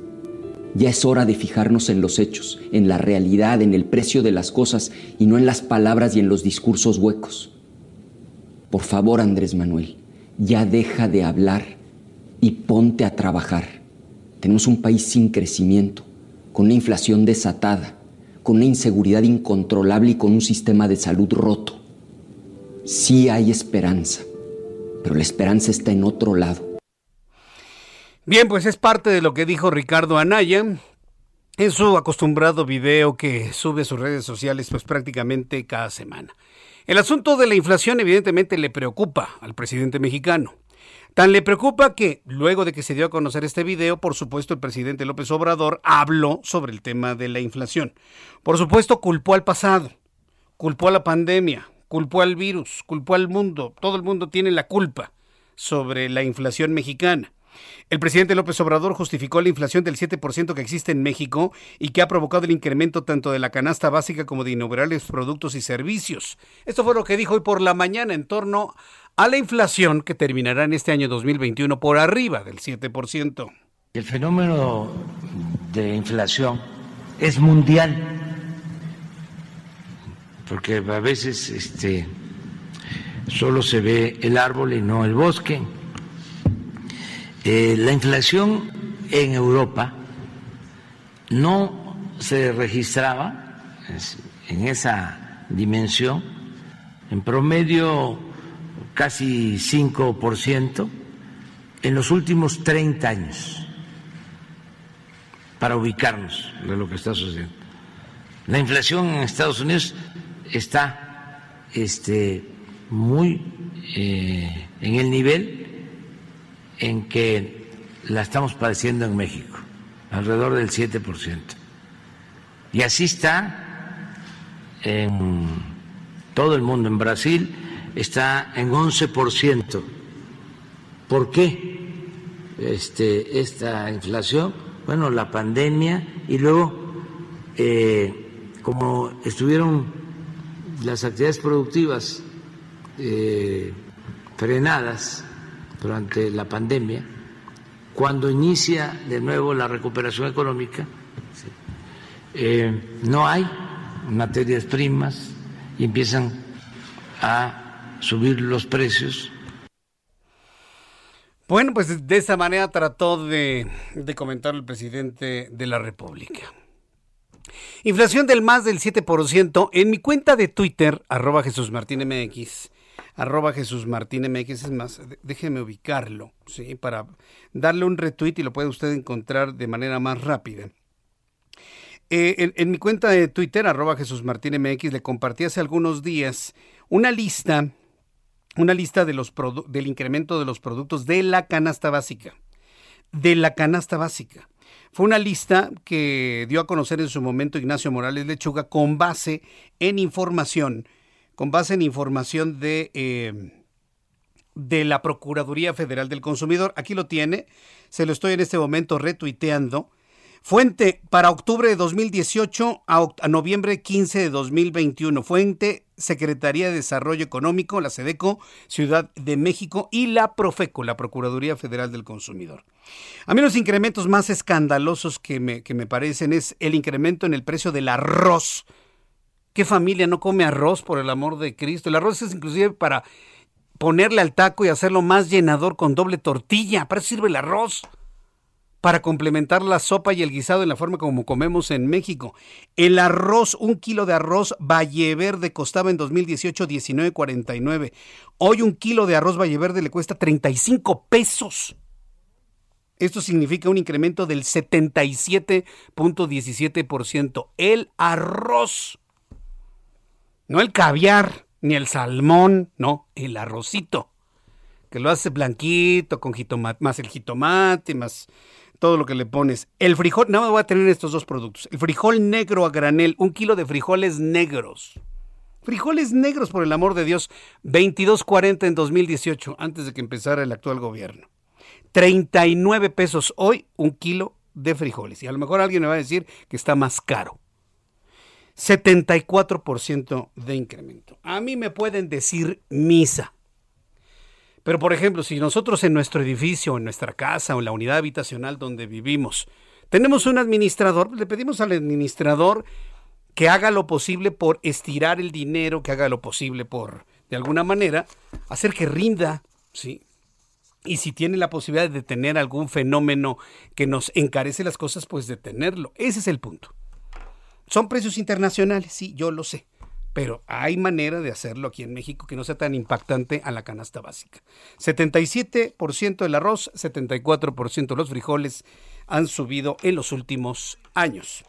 Ya es hora de fijarnos en los hechos, en la realidad, en el precio de las cosas y no en las palabras y en los discursos huecos. Por favor, Andrés Manuel, ya deja de hablar y ponte a trabajar. Tenemos un país sin crecimiento, con una inflación desatada, con una inseguridad incontrolable y con un sistema de salud roto. Sí hay esperanza, pero la esperanza está en otro lado Bien, pues es parte de lo que dijo Ricardo Anaya en su acostumbrado video que sube a sus redes sociales pues prácticamente cada semana. El asunto de la inflación evidentemente le preocupa al presidente mexicano. Tan le preocupa que, luego de que se dio a conocer este video, por supuesto el presidente López Obrador habló sobre el tema de la inflación. Por supuesto culpó al pasado, culpó a la pandemia, culpó al virus, culpó al mundo, todo el mundo tiene la culpa sobre la inflación mexicana. El presidente López Obrador justificó la inflación del 7% que existe en México y que ha provocado el incremento tanto de la canasta básica como de innumerables productos y servicios. Esto fue lo que dijo hoy por la mañana en torno a la inflación que terminará en este año 2021 por arriba del 7%. El fenómeno de inflación es mundial, porque a veces este, solo se ve el árbol y no el bosque. Eh, la inflación en Europa no se registraba en esa dimensión, en promedio casi 5% en los últimos 30 años, para ubicarnos de lo que está sucediendo. La inflación en Estados Unidos está este, muy eh, en el nivel en que la estamos padeciendo en México, alrededor del 7%. Y así está en todo el mundo. En Brasil está en 11%. ¿Por qué este, esta inflación? Bueno, la pandemia y luego, eh, como estuvieron las actividades productivas eh, frenadas, durante la pandemia, cuando inicia de nuevo la recuperación económica, eh, no hay materias primas y empiezan a subir los precios. Bueno, pues de esa manera trató de, comentar el presidente de la República. Inflación del más del 7%. En mi cuenta de Twitter, arroba Jesús Martín MX, arroba Jesús Martín MX, es más, déjeme ubicarlo, ¿sí? Para darle un retweet y lo puede usted encontrar de manera más rápida. Eh, en, mi cuenta de Twitter, arroba Jesús Martín MX, le compartí hace algunos días una lista, una lista de los del incremento de los productos de la canasta básica. De la canasta básica. Fue una lista que dio a conocer en su momento Ignacio Morales Lechuga con base en información con base en información de, eh, de la Procuraduría Federal del Consumidor. Aquí lo tiene, se lo estoy en este momento retuiteando. Fuente para octubre de 2018 a, a, noviembre 15 de 2021. Fuente Secretaría de Desarrollo Económico, la SEDECO, Ciudad de México y la Profeco, la Procuraduría Federal del Consumidor. A mí los incrementos más escandalosos que me, que me parecen es el incremento en el precio del arroz ¿Qué familia no come arroz por el amor de Cristo? El arroz es inclusive para ponerle al taco y hacerlo más llenador con doble tortilla. Para eso sirve el arroz. Para complementar la sopa y el guisado en la forma como comemos en México. El arroz, un kilo de arroz Valle Verde costaba en 2018 19.49. Hoy un kilo de arroz Valle Verde le cuesta 35 pesos. Esto significa un incremento del 77.17%. El arroz no el caviar, ni el salmón, no, el arrocito. Que lo hace blanquito, con jitomate, más el jitomate, más todo lo que le pones. El frijol, nada más voy a tener estos dos productos. El frijol negro a granel, un kilo de frijoles negros. Frijoles negros, por el amor de Dios, 22.40 en 2018, antes de que empezara el actual gobierno. 39 pesos hoy un kilo de frijoles. Y a lo mejor alguien me va a decir que está más caro. 74% de incremento. A mí me pueden decir misa. Pero, por ejemplo, si nosotros en nuestro edificio, en nuestra casa o en la unidad habitacional donde vivimos, tenemos un administrador, le pedimos al administrador que haga lo posible por estirar el dinero, que haga lo posible por, de alguna manera, hacer que rinda, ¿sí? Y si tiene la posibilidad de detener algún fenómeno que nos encarece las cosas, pues detenerlo. Ese es el punto. Son precios internacionales, sí, yo lo sé. Pero hay manera de hacerlo aquí en México que no sea tan impactante a la canasta básica. 77% el arroz, 74% los frijoles han subido en los últimos años.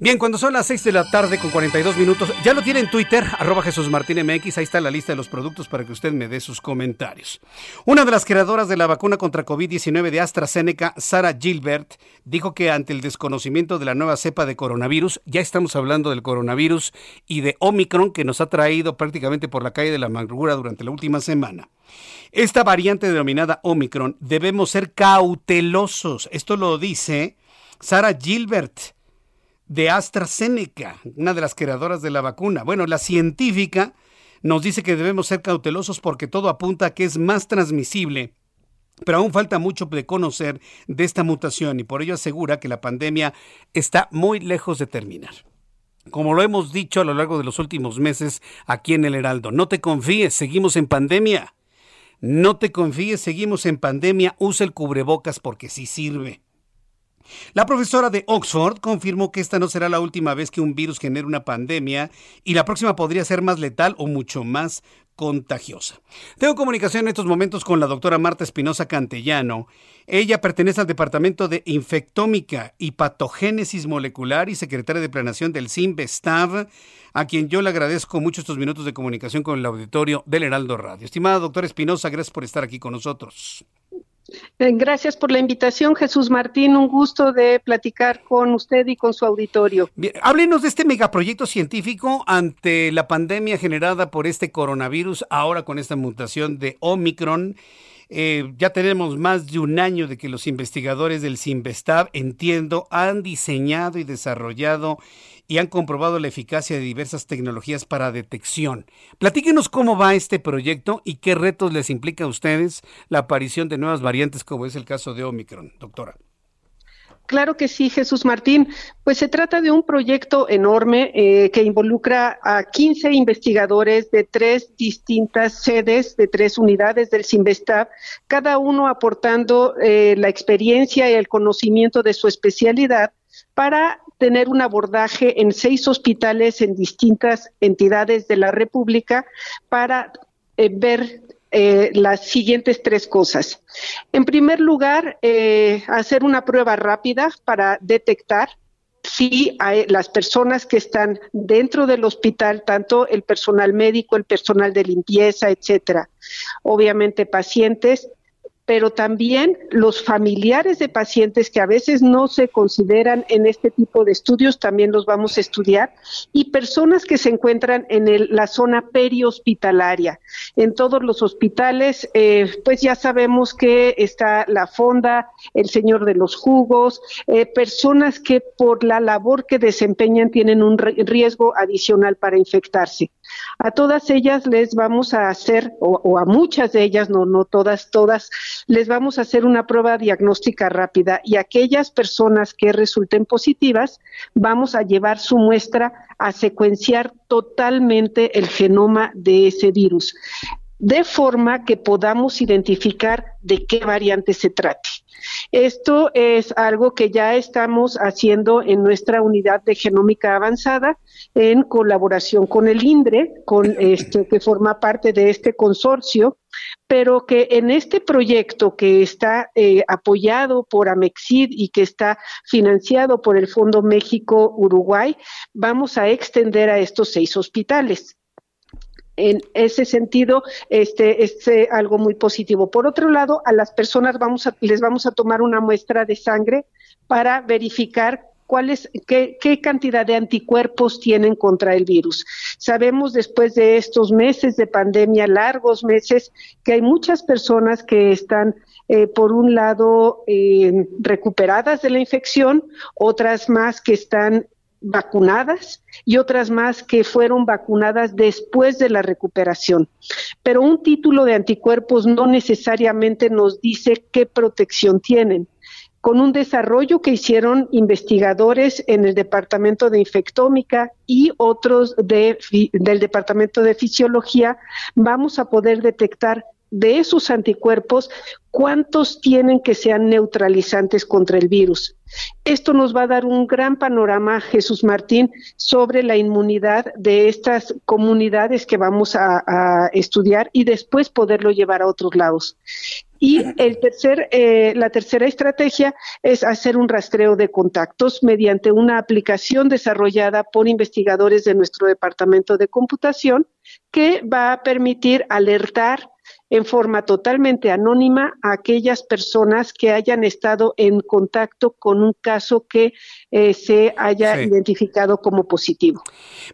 Bien, cuando son las 6 de la tarde con 42 minutos, ya lo tiene en Twitter, arroba Jesús Martín MX, ahí está la lista de los productos para que usted me dé sus comentarios. Una de las creadoras de la vacuna contra COVID-19 de AstraZeneca, Sara Gilbert, dijo que ante el desconocimiento de la nueva cepa de coronavirus, ya estamos hablando del coronavirus y de Omicron que nos ha traído prácticamente por la calle de la amargura durante la última semana. Esta variante denominada Omicron debemos ser cautelosos, esto lo dice Sara Gilbert de AstraZeneca, una de las creadoras de la vacuna. Bueno, la científica nos dice que debemos ser cautelosos porque todo apunta a que es más transmisible pero aún falta mucho de conocer de esta mutación y por ello asegura que la pandemia está muy lejos de terminar. Como lo hemos dicho a lo largo de los últimos meses aquí en el Heraldo, no te confíes, seguimos en pandemia. No te confíes, seguimos en pandemia, usa el cubrebocas porque sí sirve. La profesora de Oxford confirmó que esta no será la última vez que un virus genere una pandemia y la próxima podría ser más letal o mucho más contagiosa. Tengo comunicación en estos momentos con la doctora Marta Espinosa Cantellano. Ella pertenece al Departamento de Infectómica y Patogénesis Molecular y secretaria de Planación del CIMBESTAV, a quien yo le agradezco mucho estos minutos de comunicación con el auditorio del Heraldo Radio. Estimada doctora Espinosa, gracias por estar aquí con nosotros. Eh, gracias por la invitación, Jesús Martín. Un gusto de platicar con usted y con su auditorio. Háblenos de este megaproyecto científico ante la pandemia generada por este coronavirus, ahora con esta mutación de Omicron. Eh, ya tenemos más de un año de que los investigadores del CIMBESTAB, entiendo, han diseñado y desarrollado y han comprobado la eficacia de diversas tecnologías para detección. Platíquenos cómo va este proyecto y qué retos les implica a ustedes la aparición de nuevas variantes como es el caso de Omicron, doctora. Claro que sí, Jesús Martín. Pues se trata de un proyecto enorme eh, que involucra a 15 investigadores de tres distintas sedes, de tres unidades del CIMBESTAB, cada uno aportando eh, la experiencia y el conocimiento de su especialidad para tener un abordaje en seis hospitales en distintas entidades de la República para eh, ver eh, las siguientes tres cosas. En primer lugar, eh, hacer una prueba rápida para detectar si hay las personas que están dentro del hospital, tanto el personal médico, el personal de limpieza, etcétera, obviamente pacientes, pero también los familiares de pacientes que a veces no se consideran en este tipo de estudios, también los vamos a estudiar, y personas que se encuentran en la zona perihospitalaria. En todos los hospitales, eh, pues ya sabemos que está la fonda, el señor de los jugos, eh, personas que por la labor que desempeñan tienen un riesgo adicional para infectarse. A todas ellas les vamos a hacer, o, a muchas de ellas, no, no todas, todas, les vamos a hacer una prueba diagnóstica rápida y aquellas personas que resulten positivas, vamos a llevar su muestra a secuenciar totalmente el genoma de ese virus, de forma que podamos identificar de qué variante se trate. Esto es algo que ya estamos haciendo en nuestra unidad de genómica avanzada en colaboración con el INDRE, con este que forma parte de este consorcio, pero que en este proyecto que está eh, apoyado por Amexid y que está financiado por el Fondo México Uruguay, vamos a extender a estos seis hospitales en ese sentido, este es eh, algo muy positivo. Por otro lado, a las personas vamos les vamos a tomar una muestra de sangre para verificar cuáles, qué, qué cantidad de anticuerpos tienen contra el virus. Sabemos después de estos meses de pandemia, largos meses, que hay muchas personas que están eh, por un lado, eh, recuperadas de la infección, otras más que están vacunadas y otras más que fueron vacunadas después de la recuperación. Pero un título de anticuerpos no necesariamente nos dice qué protección tienen. Con un desarrollo que hicieron investigadores en el Departamento de Infectómica y otros de, del Departamento de Fisiología, vamos a poder detectar de esos anticuerpos cuántos tienen que sean neutralizantes contra el virus. Esto nos va a dar un gran panorama, Jesús Martín, sobre la inmunidad de estas comunidades que vamos a, estudiar y después poderlo llevar a otros lados. Y el tercer, eh, la tercera estrategia es hacer un rastreo de contactos mediante una aplicación desarrollada por investigadores de nuestro departamento de computación que va a permitir alertar en forma totalmente anónima a aquellas personas que hayan estado en contacto con un caso que eh, se haya identificado como positivo.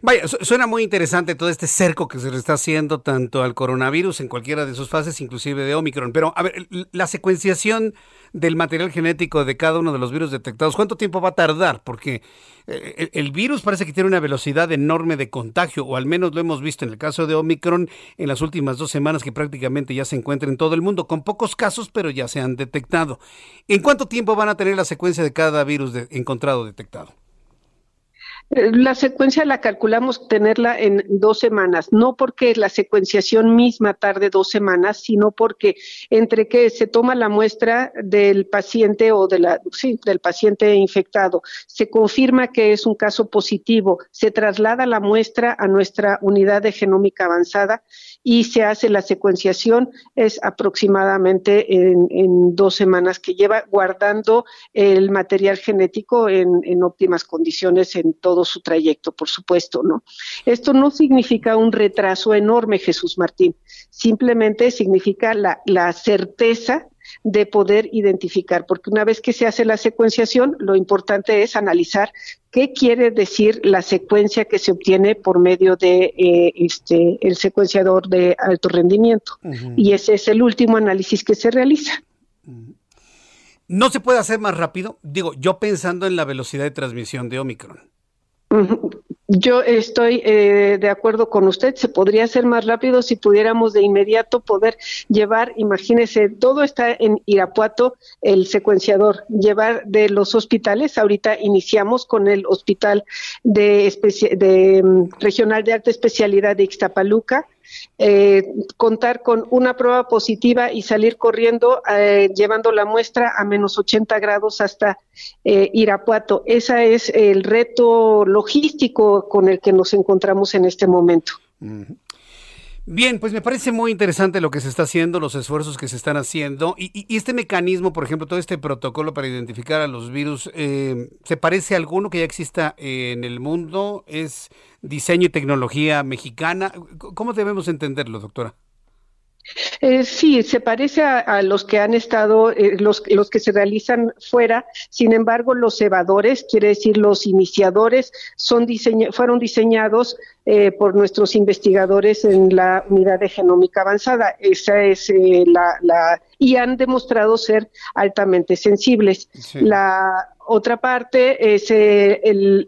Vaya, suena muy interesante todo este cerco que se le está haciendo tanto al coronavirus en cualquiera de sus fases, inclusive de Omicron. Pero, a ver, la secuenciación del material genético de cada uno de los virus detectados, ¿cuánto tiempo va a tardar? Porque eh, el, virus parece que tiene una velocidad enorme de contagio, o al menos lo hemos visto en el caso de Omicron en las últimas dos semanas que prácticamente ya se encuentra en todo el mundo, con pocos casos, pero ya se han detectado. ¿En cuánto tiempo van a tener la secuencia de cada virus encontrado detectado? La secuencia la calculamos tenerla en dos semanas, no porque la secuenciación misma tarde dos semanas, sino porque entre que se toma la muestra del paciente o de la, del paciente infectado, se confirma que es un caso positivo, se traslada la muestra a nuestra unidad de genómica avanzada y se hace la secuenciación, es aproximadamente en, dos semanas que lleva guardando el material genético en, en óptimas condiciones en todo su trayecto, por supuesto, ¿no? Esto no significa un retraso enorme, Jesús Martín, simplemente significa la, la certeza de poder identificar, porque una vez que se hace la secuenciación, lo importante es analizar qué quiere decir la secuencia que se obtiene por medio de eh, este el secuenciador de alto rendimiento. Y ese es el último análisis que se realiza. ¿No se puede hacer más rápido? Digo, yo pensando en la velocidad de transmisión de Omicron. Yo estoy eh, de acuerdo con usted. Se podría hacer más rápido si pudiéramos de inmediato poder llevar, imagínese, todo está en Irapuato, el secuenciador, llevar de los hospitales. Ahorita iniciamos con el hospital de, de mm, regional de alta especialidad de Ixtapaluca eh, contar con una prueba positiva y salir corriendo eh, llevando la muestra a menos 80 grados hasta eh, Irapuato. Ese es el reto logístico con el que nos encontramos en este momento. Bien, pues me parece muy interesante lo que se está haciendo, los esfuerzos que se están haciendo y, este mecanismo, por ejemplo, todo este protocolo para identificar a los virus, eh, ¿se parece a alguno que ya exista en el mundo? ¿Es diseño y tecnología mexicana? ¿Cómo debemos entenderlo, doctora? Eh, sí, se parece a, los que han estado, eh, los, los que se realizan fuera. Sin embargo, los cebadores, quiere decir los iniciadores, son fueron diseñados eh, por nuestros investigadores en la unidad de genómica avanzada. Esa es eh, la, la, y han demostrado ser altamente sensibles. La otra parte es eh,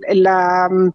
la mm,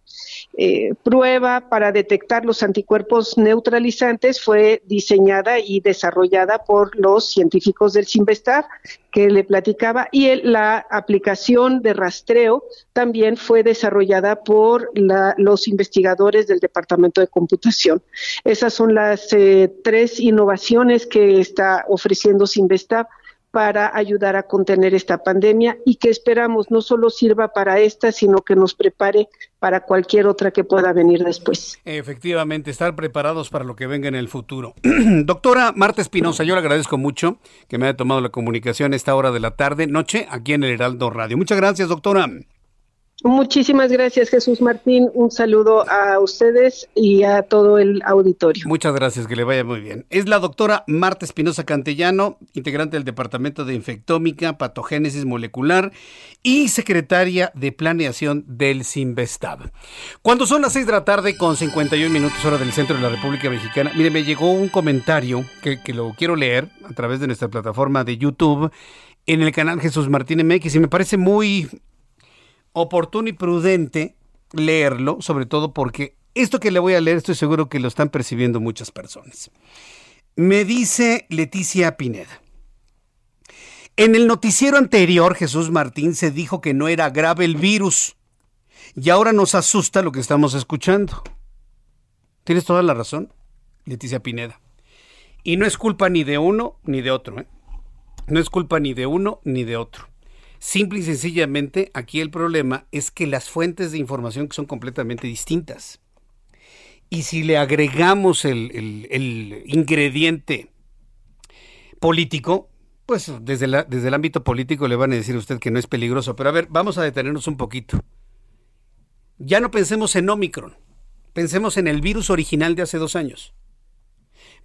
eh, prueba para detectar los anticuerpos neutralizantes fue diseñada y desarrollada por los científicos del Sinvestar que le platicaba y la aplicación de rastreo también fue desarrollada por los investigadores del Departamento de Computación. Esas son las eh, tres innovaciones que está ofreciendo Sinvestar para ayudar a contener esta pandemia y que esperamos no solo sirva para esta, sino que nos prepare para cualquier otra que pueda venir después. Efectivamente, estar preparados para lo que venga en el futuro. Doctora Marta Espinosa, yo le agradezco mucho que me haya tomado la comunicación a esta hora de la tarde, noche, aquí en el Heraldo Radio. Muchas gracias, doctora. Muchísimas gracias, Jesús Martín. Un saludo a ustedes y a todo el auditorio. Muchas gracias, que le vaya muy bien. Es la doctora Marta Espinosa Cantellano, integrante del Departamento de Infectómica, Patogénesis Molecular y secretaria de Planeación del CIMBESTAB. Cuando son las 6 de la tarde con 51 minutos hora del centro de la República Mexicana, mire, me llegó un comentario que, que lo quiero leer a través de nuestra plataforma de YouTube en el canal Jesús Martín MX y me parece muy oportuno y prudente leerlo, sobre todo porque esto que le voy a leer estoy seguro que lo están percibiendo muchas personas. Me dice Leticia Pineda. En el noticiero anterior, Jesús Martín se dijo que no era grave el virus. Y ahora nos asusta lo que estamos escuchando. Tienes toda la razón, Leticia Pineda. Y no es culpa ni de uno ni de otro. ¿eh? No es culpa ni de uno ni de otro. Simple y sencillamente, aquí el problema es que las fuentes de información son completamente distintas. Y si le agregamos el, ingrediente político, pues desde, desde el ámbito político le van a decir a usted que no es peligroso. Pero a ver, vamos a detenernos un poquito. Ya no pensemos en Omicron. Pensemos en el virus original de hace dos años.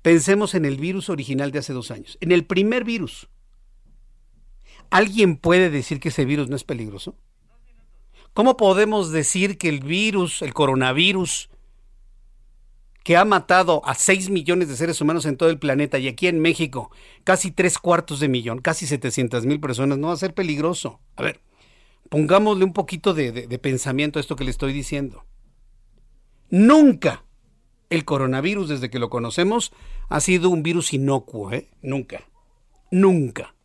Pensemos en el virus original de hace dos años. En el primer virus. ¿Alguien puede decir que ese virus no es peligroso? ¿Cómo podemos decir que el virus, el coronavirus, que ha matado a 6 millones de seres humanos en todo el planeta y aquí en México casi tres cuartos de millón, casi 700 mil personas, no va a ser peligroso? A ver, pongámosle un poquito de, de pensamiento a esto que le estoy diciendo. Nunca el coronavirus, desde que lo conocemos, ha sido un virus inocuo, ¿eh? Nunca. Nunca.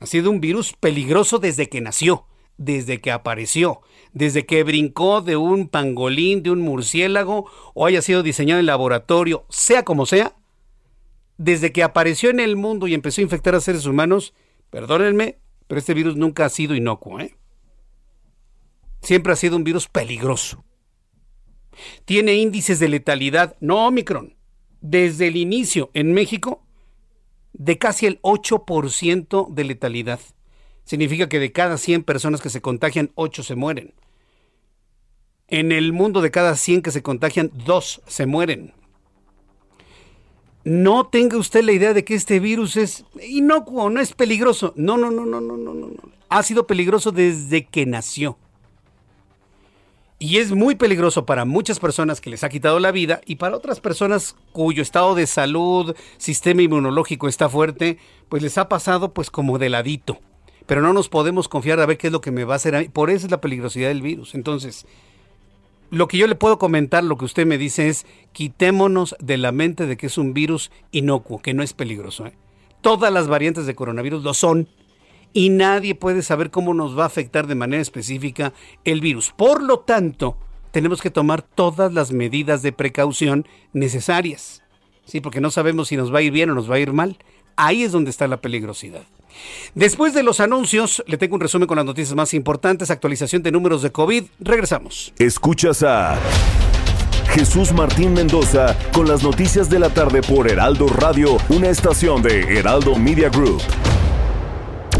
Ha sido un virus peligroso desde que nació, desde que apareció, desde que brincó de un pangolín, de un murciélago, o haya sido diseñado en laboratorio, sea como sea, desde que apareció en el mundo y empezó a infectar a seres humanos, perdónenme, pero este virus nunca ha sido inocuo, ¿eh? Siempre ha sido un virus peligroso. Tiene índices de letalidad, no Omicron, desde el inicio en México, de casi el 8% de letalidad. Significa que de cada 100 personas que se contagian, 8 se mueren. En el mundo de cada 100 que se contagian, 2 se mueren. No tenga usted la idea de que este virus es inocuo, no es peligroso. No, no, no, no, no, no, no. Ha sido peligroso desde que nació. Y es muy peligroso para muchas personas que les ha quitado la vida y para otras personas cuyo estado de salud, sistema inmunológico está fuerte, pues les ha pasado pues como de ladito. Pero no nos podemos confiar a ver qué es lo que me va a hacer. Por eso es la peligrosidad del virus. Entonces, lo que yo le puedo comentar, lo que usted me dice es, quitémonos de la mente de que es un virus inocuo, que no es peligroso. ¿eh? Todas las variantes de coronavirus lo son y nadie puede saber cómo nos va a afectar de manera específica el virus. Por lo tanto, tenemos que tomar todas las medidas de precaución necesarias. Sí, porque no sabemos si nos va a ir bien o nos va a ir mal. Ahí es donde está la peligrosidad. Después de los anuncios, le tengo un resumen con las noticias más importantes, actualización de números de COVID. Regresamos. Escuchas a Jesús Martín Mendoza con las noticias de la tarde por Heraldo Radio, una estación de Heraldo Media Group.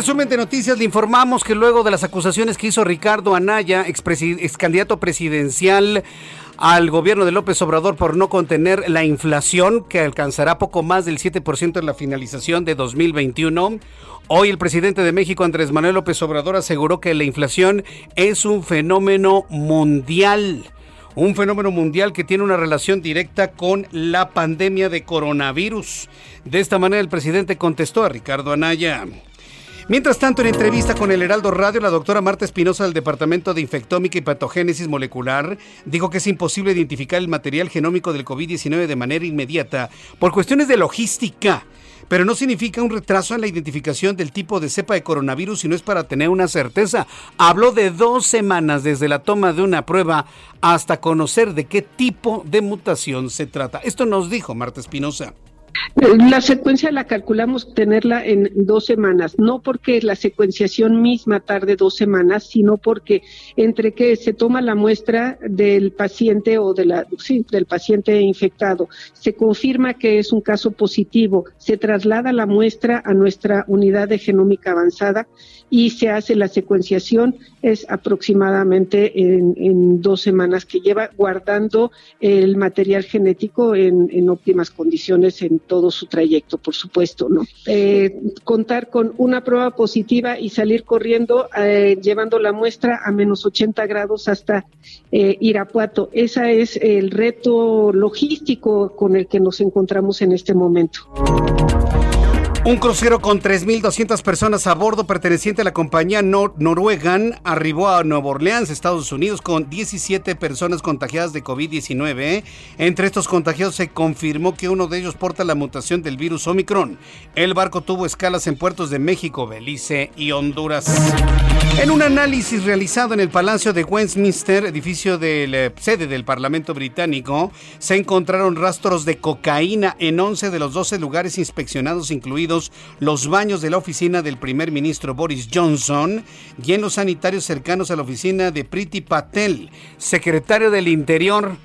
Resumen de noticias le informamos que luego de las acusaciones que hizo Ricardo Anaya, ex, candidato presidencial al gobierno de López Obrador por no contener la inflación que alcanzará poco más del 7% en la finalización de 2021, hoy el presidente de México Andrés Manuel López Obrador aseguró que la inflación es un fenómeno mundial un fenómeno mundial que tiene una relación directa con la pandemia de coronavirus. De esta manera el presidente contestó a Ricardo Anaya. Mientras tanto, en entrevista con el Heraldo Radio, la doctora Marta Espinosa del Departamento de Infectómica y Patogénesis Molecular dijo que es imposible identificar el material genómico del COVID-19 de manera inmediata por cuestiones de logística pero no significa un retraso en la identificación del tipo de cepa de coronavirus, sino es para tener una certeza. Habló de dos semanas desde la toma de una prueba hasta conocer de qué tipo de mutación se trata. Esto nos dijo Marta Espinosa. La secuencia la calculamos tenerla en dos semanas, no porque la secuenciación misma tarde dos semanas, sino porque entre que se toma la muestra del paciente o de la, sí, del paciente infectado, se confirma que es un caso positivo, se traslada la muestra a nuestra unidad de genómica avanzada y se hace la secuenciación, es aproximadamente en, dos semanas que lleva guardando el material genético en, óptimas condiciones en todo su trayecto, por supuesto, ¿no? Eh, contar con una prueba positiva y salir corriendo eh, llevando la muestra a menos 80 grados hasta eh, Irapuato. Ese es el reto logístico con el que nos encontramos en este momento. Un crucero con 3.200 personas a bordo perteneciente a la compañía Nor Noruegan arribó a Nueva Orleans, Estados Unidos, con 17 personas contagiadas de COVID-19. Entre estos contagiados se confirmó que uno de ellos porta la mutación del virus Omicron. El barco tuvo escalas en puertos de México, Belice y Honduras. En un análisis realizado en el Palacio de Westminster, edificio de la eh, sede del Parlamento británico, se encontraron rastros de cocaína en 11 de los 12 lugares inspeccionados, incluidos los baños de la oficina del primer ministro Boris Johnson y en los sanitarios cercanos a la oficina de Priti Patel, secretario del Interior.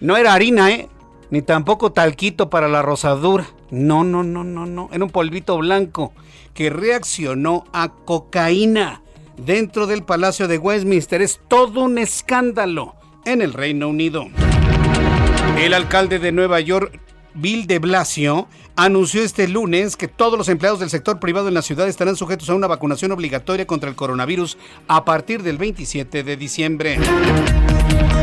No era harina, ¿eh? Ni tampoco talquito para la rosadura. No, no, no, no, no. Era un polvito blanco que reaccionó a cocaína dentro del Palacio de Westminster. Es todo un escándalo en el Reino Unido. El alcalde de Nueva York, Bill de Blasio, anunció este lunes que todos los empleados del sector privado en la ciudad estarán sujetos a una vacunación obligatoria contra el coronavirus a partir del 27 de diciembre.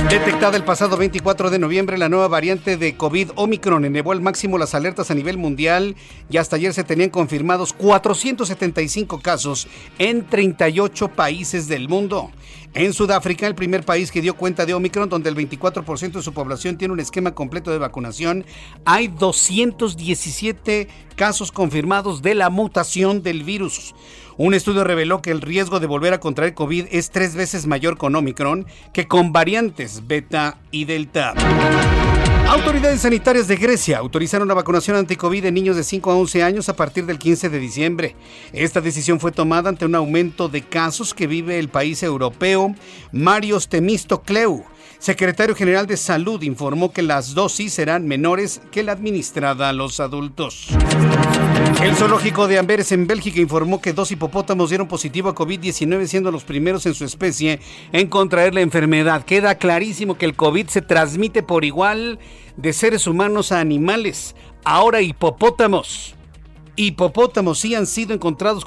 Detectada el pasado 24 de noviembre, la nueva variante de COVID Omicron elevó al máximo las alertas a nivel mundial y hasta ayer se tenían confirmados 475 casos en 38 países del mundo. En Sudáfrica, el primer país que dio cuenta de Omicron, donde el 24% de su población tiene un esquema completo de vacunación, hay 217 casos confirmados de la mutación del virus. Un estudio reveló que el riesgo de volver a contraer COVID es tres veces mayor con Omicron que con variantes beta y delta. Autoridades sanitarias de Grecia autorizaron la vacunación anti-COVID en niños de 5 a 11 años a partir del 15 de diciembre. Esta decisión fue tomada ante un aumento de casos que vive el país europeo. Marios Temistocleu, secretario general de Salud, informó que las dosis serán menores que la administrada a los adultos. El zoológico de Amberes en Bélgica informó que dos hipopótamos dieron positivo a COVID-19 siendo los primeros en su especie en contraer la enfermedad. Queda clarísimo que el COVID se transmite por igual de seres humanos a animales. Ahora hipopótamos. Hipopótamos sí han sido encontrados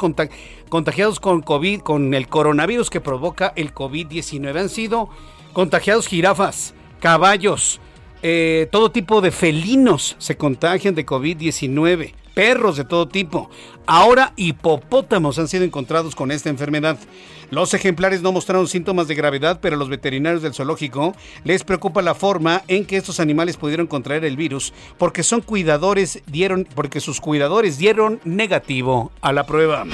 contagiados con COVID, con el coronavirus que provoca el COVID-19. Han sido contagiados jirafas, caballos, eh, todo tipo de felinos se contagian de COVID-19 perros de todo tipo. Ahora hipopótamos han sido encontrados con esta enfermedad. Los ejemplares no mostraron síntomas de gravedad, pero a los veterinarios del zoológico les preocupa la forma en que estos animales pudieron contraer el virus, porque son cuidadores porque sus cuidadores dieron negativo a la prueba.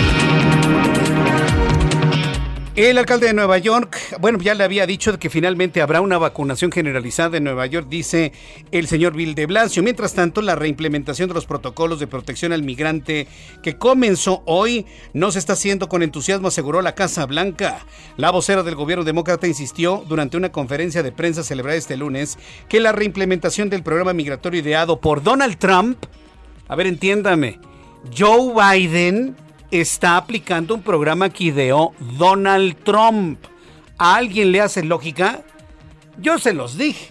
El alcalde de Nueva York, bueno, ya le había dicho que finalmente habrá una vacunación generalizada en Nueva York, dice el señor Bill de Blasio. Mientras tanto, la reimplementación de los protocolos de protección al migrante que comenzó hoy no se está haciendo con entusiasmo, aseguró la Casa Blanca. La vocera del gobierno demócrata insistió durante una conferencia de prensa celebrada este lunes que la reimplementación del programa migratorio ideado por Donald Trump, a ver, entiéndame, Joe Biden está aplicando un programa que ideó Donald Trump. ¿A alguien le hace lógica? Yo se los dije.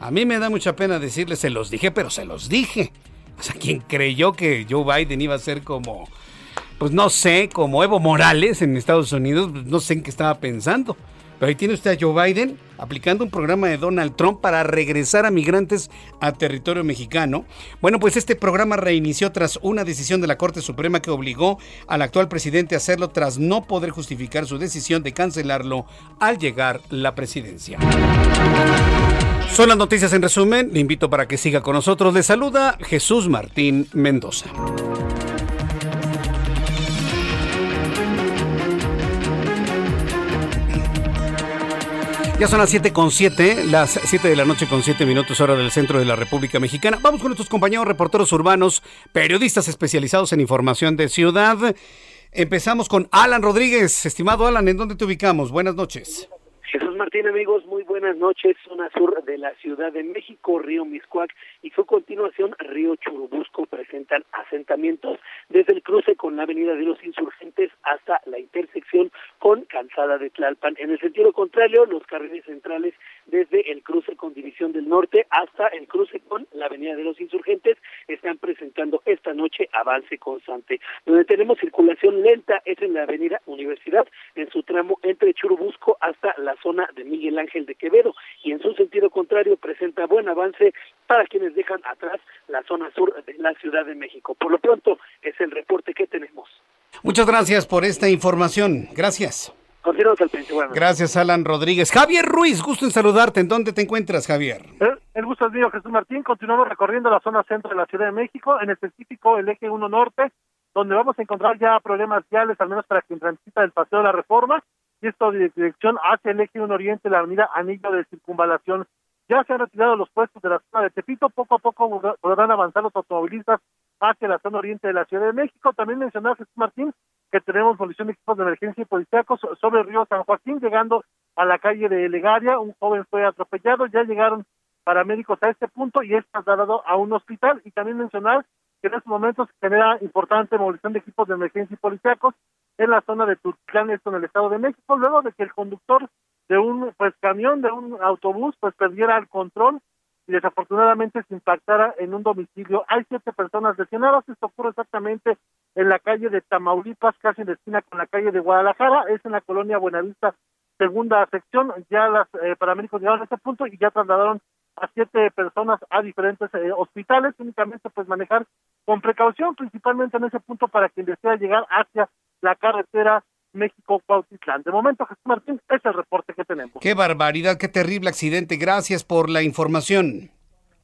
A mí me da mucha pena decirle se los dije, pero se los dije. O sea, quien creyó que Joe Biden iba a ser como, pues no sé, como Evo Morales en Estados Unidos, pues no sé en qué estaba pensando. Pero ahí tiene usted a Joe Biden aplicando un programa de Donald Trump para regresar a migrantes a territorio mexicano. Bueno, pues este programa reinició tras una decisión de la Corte Suprema que obligó al actual presidente a hacerlo tras no poder justificar su decisión de cancelarlo al llegar la presidencia. Son las noticias en resumen. Le invito para que siga con nosotros. Le saluda Jesús Martín Mendoza. Ya son las 7 con 7, las 7 de la noche con 7 minutos hora del centro de la República Mexicana. Vamos con nuestros compañeros reporteros urbanos, periodistas especializados en información de ciudad. Empezamos con Alan Rodríguez. Estimado Alan, ¿en dónde te ubicamos? Buenas noches. Jesús Martín, amigos, muy buenas noches. Zona sur de la Ciudad de México, Río Miscuac y su continuación, Río Churubusco, presentan asentamientos desde el cruce con la Avenida de los Insurgentes hasta la intersección con Calzada de Tlalpan. En el sentido contrario, los carriles centrales desde el cruce con División del Norte hasta el cruce con la Avenida de los Insurgentes están presentando esta noche avance constante. Donde tenemos circulación lenta es en la Avenida Universidad, en su tramo entre Churubusco hasta la zona de Miguel Ángel de Quevedo y en su sentido contrario presenta buen avance para quienes dejan atrás la zona sur de la Ciudad de México. Por lo pronto es el reporte que tenemos. Muchas gracias por esta información. Gracias. Continuamos al principio. Gracias, Alan Rodríguez. Javier Ruiz, gusto en saludarte. ¿En dónde te encuentras, Javier? El, el gusto es mío, Jesús Martín. Continuamos recorriendo la zona centro de la Ciudad de México, en específico el eje 1 norte, donde vamos a encontrar ya problemas viales, al menos para quien transita del Paseo de la Reforma, y esto de dirección hacia el eje 1 oriente, la avenida Anillo de Circunvalación. Ya se han retirado los puestos de la zona de Tepito, poco a poco podrán avanzar los automovilistas hacia la zona oriente de la Ciudad de México. También mencionaba Jesús Martín que tenemos movilización de equipos de emergencia y policíacos sobre el río San Joaquín, llegando a la calle de Legaria, un joven fue atropellado, ya llegaron paramédicos a este punto y es trasladado a un hospital. Y también mencionar que en estos momentos se genera importante movilización de equipos de emergencia y policíacos en la zona de Turclán, esto en el Estado de México, luego de que el conductor de un pues camión, de un autobús, pues perdiera el control y desafortunadamente se impactara en un domicilio. Hay siete personas lesionadas, esto ocurre exactamente en la calle de Tamaulipas, casi en la esquina con la calle de Guadalajara, es en la colonia Buenavista, segunda sección, ya las eh, paramédicos llegaron a ese punto y ya trasladaron a siete personas a diferentes eh, hospitales, únicamente pues manejar con precaución, principalmente en ese punto para quien desea llegar hacia la carretera México-Cuautitlán. De momento, Jesús Martín, ese es el reporte que tenemos. Qué barbaridad, qué terrible accidente. Gracias por la información.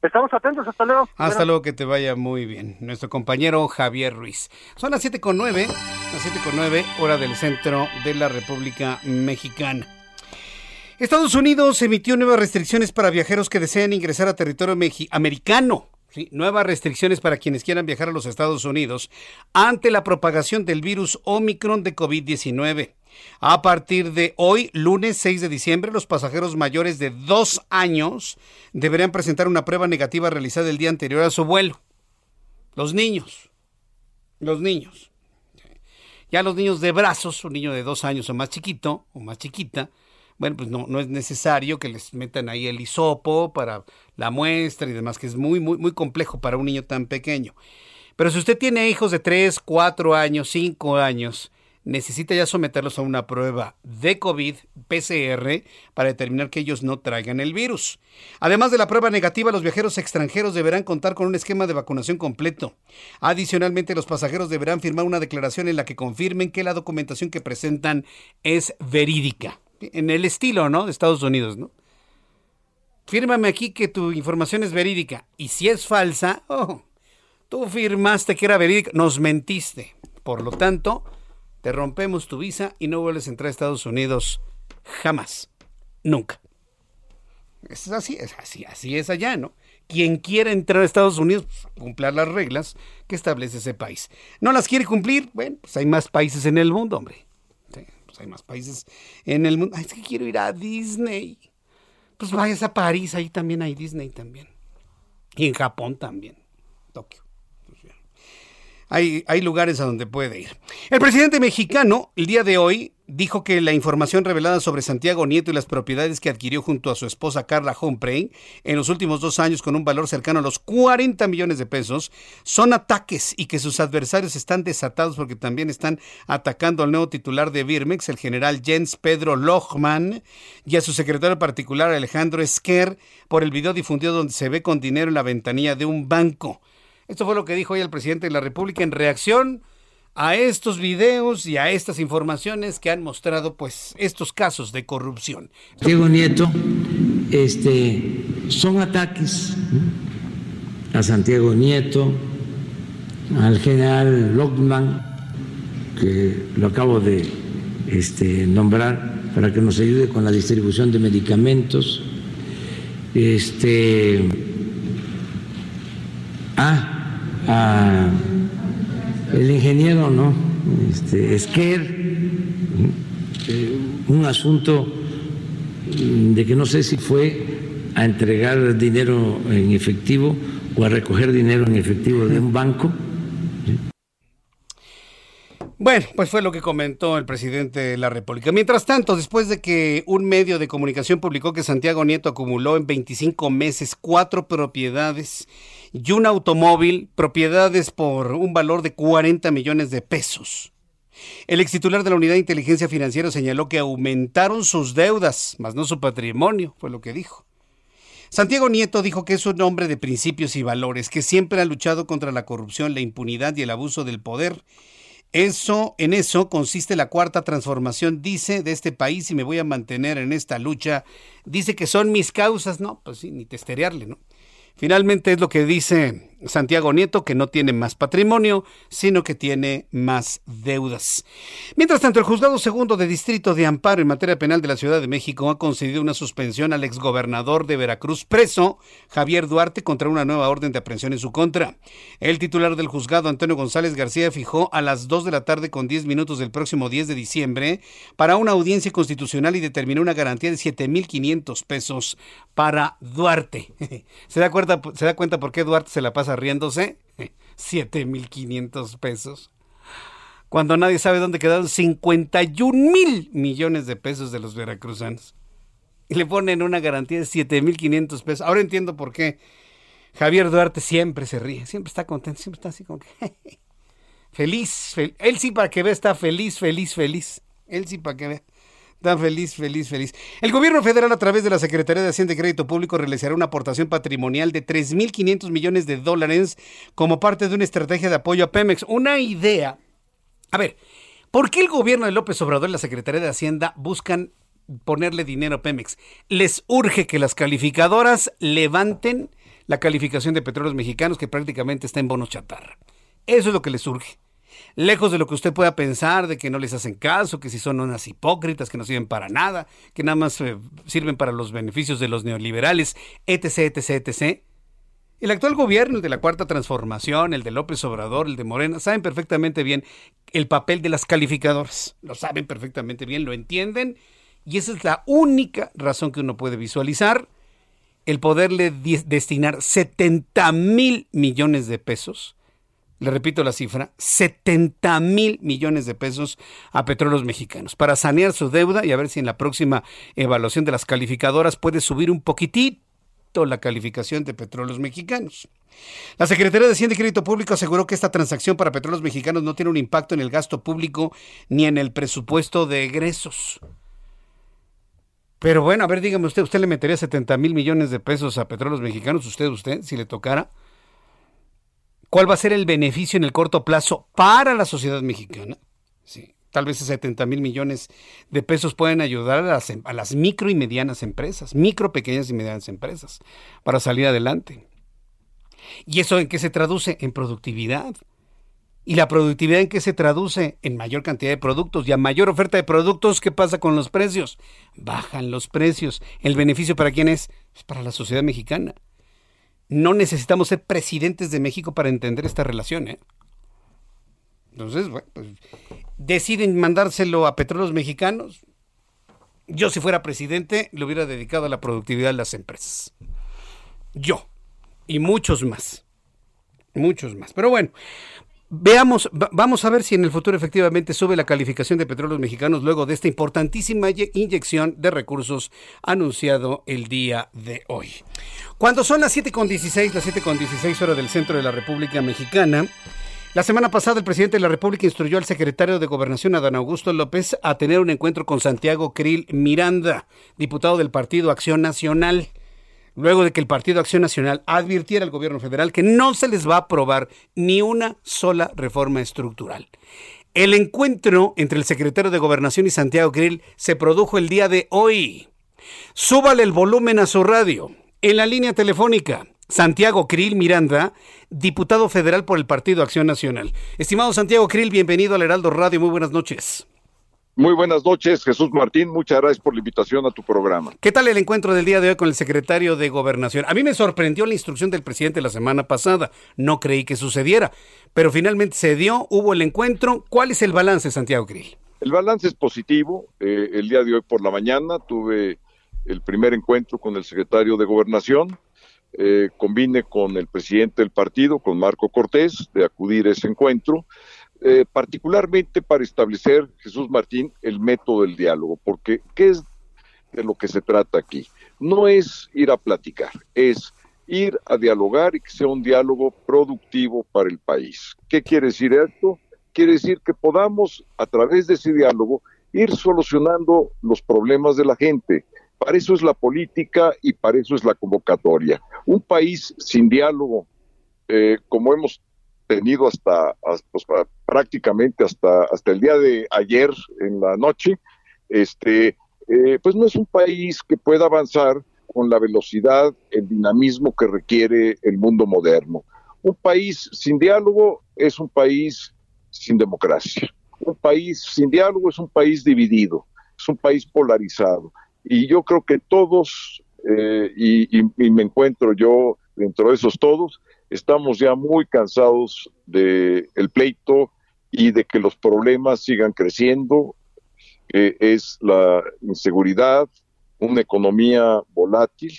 Estamos atentos, hasta luego. Hasta luego, que te vaya muy bien. Nuestro compañero Javier Ruiz. Son las siete con nueve, las siete con nueve, hora del centro de la República Mexicana. Estados Unidos emitió nuevas restricciones para viajeros que desean ingresar a territorio americano. Sí, nuevas restricciones para quienes quieran viajar a los Estados Unidos ante la propagación del virus Omicron de COVID-19. A partir de hoy, lunes 6 de diciembre, los pasajeros mayores de dos años deberán presentar una prueba negativa realizada el día anterior a su vuelo. Los niños. Los niños. Ya los niños de brazos, un niño de dos años o más chiquito o más chiquita, bueno, pues no, no es necesario que les metan ahí el hisopo para la muestra y demás, que es muy, muy, muy complejo para un niño tan pequeño. Pero si usted tiene hijos de 3, 4 años, 5 años, necesita ya someterlos a una prueba de COVID PCR para determinar que ellos no traigan el virus. Además de la prueba negativa, los viajeros extranjeros deberán contar con un esquema de vacunación completo. Adicionalmente, los pasajeros deberán firmar una declaración en la que confirmen que la documentación que presentan es verídica en el estilo, ¿no? De Estados Unidos, ¿no? Fírmame aquí que tu información es verídica. Y si es falsa, oh, tú firmaste que era verídica, nos mentiste. Por lo tanto, te rompemos tu visa y no vuelves a entrar a Estados Unidos jamás. Nunca. Es así, es así, así es allá, ¿no? Quien quiera entrar a Estados Unidos, pues, cumplir las reglas que establece ese país. ¿No las quiere cumplir? Bueno, pues hay más países en el mundo, hombre hay más países en el mundo. Ay, es que quiero ir a Disney. Pues vayas a París, ahí también hay Disney también. Y en Japón también, Tokio. Hay, lugares a donde puede ir. El presidente mexicano, el día de hoy, dijo que la información revelada sobre Santiago Nieto y las propiedades que adquirió junto a su esposa Carla Humphrey en los últimos dos años con un valor cercano a los 40 millones de pesos son ataques y que sus adversarios están desatados porque también están atacando al nuevo titular de Birmex, el general Jens Pedro Lohmann, y a su secretario particular Alejandro Esquer por el video difundido donde se ve con dinero en la ventanilla de un banco. Esto fue lo que dijo hoy el presidente de la República en reacción a estos videos y a estas informaciones que han mostrado pues estos casos de corrupción. Diego Nieto, este, son ataques a Santiago Nieto, al general Lockman, que lo acabo de este, nombrar, para que nos ayude con la distribución de medicamentos. Este, ah, a el ingeniero, ¿no? Este, Esquer, eh, un asunto de que no sé si fue a entregar dinero en efectivo o a recoger dinero en efectivo de un banco. Bueno, pues fue lo que comentó el presidente de la República. Mientras tanto, después de que un medio de comunicación publicó que Santiago Nieto acumuló en 25 meses cuatro propiedades y un automóvil, propiedades por un valor de 40 millones de pesos. El ex titular de la Unidad de Inteligencia Financiera señaló que aumentaron sus deudas, más no su patrimonio, fue lo que dijo. Santiago Nieto dijo que es un hombre de principios y valores, que siempre ha luchado contra la corrupción, la impunidad y el abuso del poder eso, en eso consiste la cuarta transformación, dice, de este país y me voy a mantener en esta lucha. Dice que son mis causas, no, pues sí, ni testerearle, ¿no? Finalmente es lo que dice Santiago Nieto, que no tiene más patrimonio, sino que tiene más deudas. Mientras tanto, el juzgado segundo de distrito de amparo en materia penal de la Ciudad de México ha concedido una suspensión al exgobernador de Veracruz preso, Javier Duarte, contra una nueva orden de aprehensión en su contra. El titular del juzgado, Antonio González García, fijó a las 2 de la tarde con 10 minutos del próximo 10 de diciembre para una audiencia constitucional y determinó una garantía de 7.500 pesos para Duarte. ¿Se da, cuenta, ¿Se da cuenta por qué Duarte se la pasa riéndose, 7.500 pesos. Cuando nadie sabe dónde quedaron 51 mil millones de pesos de los veracruzanos. Y le ponen una garantía de 7.500 pesos. Ahora entiendo por qué Javier Duarte siempre se ríe, siempre está contento, siempre está así como que... feliz, él sí para que vea está feliz, feliz, feliz. Él sí para que vea. Tan feliz, feliz, feliz. El gobierno federal, a través de la Secretaría de Hacienda y Crédito Público, realizará una aportación patrimonial de 3.500 millones de dólares como parte de una estrategia de apoyo a Pemex. Una idea. A ver, ¿por qué el gobierno de López Obrador y la Secretaría de Hacienda buscan ponerle dinero a Pemex? Les urge que las calificadoras levanten la calificación de petróleos mexicanos que prácticamente está en bonos chatarra. Eso es lo que les urge lejos de lo que usted pueda pensar, de que no les hacen caso, que si son unas hipócritas, que no sirven para nada, que nada más eh, sirven para los beneficios de los neoliberales, etc., etc., etc. El actual gobierno, el de la Cuarta Transformación, el de López Obrador, el de Morena, saben perfectamente bien el papel de las calificadoras. Lo saben perfectamente bien, lo entienden. Y esa es la única razón que uno puede visualizar el poderle destinar 70 mil millones de pesos le repito la cifra, 70 mil millones de pesos a petróleos mexicanos para sanear su deuda y a ver si en la próxima evaluación de las calificadoras puede subir un poquitito la calificación de petróleos mexicanos. La Secretaría de Hacienda y Crédito Público aseguró que esta transacción para petróleos mexicanos no tiene un impacto en el gasto público ni en el presupuesto de egresos. Pero bueno, a ver, dígame usted, ¿usted le metería 70 mil millones de pesos a petróleos mexicanos? ¿Usted, usted, si le tocara? ¿Cuál va a ser el beneficio en el corto plazo para la sociedad mexicana? Sí, tal vez 70 mil millones de pesos pueden ayudar a las, a las micro y medianas empresas, micro, pequeñas y medianas empresas, para salir adelante. ¿Y eso en qué se traduce? En productividad. ¿Y la productividad en qué se traduce? En mayor cantidad de productos y a mayor oferta de productos, ¿qué pasa con los precios? Bajan los precios. ¿El beneficio para quién? Es para la sociedad mexicana. No necesitamos ser presidentes de México para entender esta relación. ¿eh? Entonces, bueno, pues, deciden mandárselo a petróleos mexicanos. Yo si fuera presidente le hubiera dedicado a la productividad de las empresas. Yo. Y muchos más. Muchos más. Pero bueno, Veamos, vamos a ver si en el futuro efectivamente sube la calificación de petróleos mexicanos luego de esta importantísima inyección de recursos anunciado el día de hoy. Cuando son las 7.16, las 7.16 horas del centro de la República Mexicana, la semana pasada el presidente de la República instruyó al secretario de Gobernación, Adán Augusto López, a tener un encuentro con Santiago Krill Miranda, diputado del Partido Acción Nacional luego de que el Partido Acción Nacional advirtiera al gobierno federal que no se les va a aprobar ni una sola reforma estructural. El encuentro entre el secretario de Gobernación y Santiago Grill se produjo el día de hoy. Súbale el volumen a su radio. En la línea telefónica, Santiago Krill Miranda, diputado federal por el Partido Acción Nacional. Estimado Santiago Krill, bienvenido al Heraldo Radio. Muy buenas noches. Muy buenas noches, Jesús Martín. Muchas gracias por la invitación a tu programa. ¿Qué tal el encuentro del día de hoy con el secretario de Gobernación? A mí me sorprendió la instrucción del presidente la semana pasada. No creí que sucediera, pero finalmente se dio, hubo el encuentro. ¿Cuál es el balance, Santiago Grill? El balance es positivo. Eh, el día de hoy por la mañana tuve el primer encuentro con el secretario de Gobernación. Eh, combine con el presidente del partido, con Marco Cortés, de acudir a ese encuentro. Eh, particularmente para establecer, Jesús Martín, el método del diálogo, porque ¿qué es de lo que se trata aquí? No es ir a platicar, es ir a dialogar y que sea un diálogo productivo para el país. ¿Qué quiere decir esto? Quiere decir que podamos, a través de ese diálogo, ir solucionando los problemas de la gente. Para eso es la política y para eso es la convocatoria. Un país sin diálogo, eh, como hemos tenido hasta, pues, prácticamente hasta, hasta el día de ayer en la noche, este, eh, pues no es un país que pueda avanzar con la velocidad, el dinamismo que requiere el mundo moderno. Un país sin diálogo es un país sin democracia. Un país sin diálogo es un país dividido, es un país polarizado. Y yo creo que todos, eh, y, me encuentro yo dentro de esos todos, estamos ya muy cansados del el pleito y de que los problemas sigan creciendo. es la inseguridad, una economía volátil.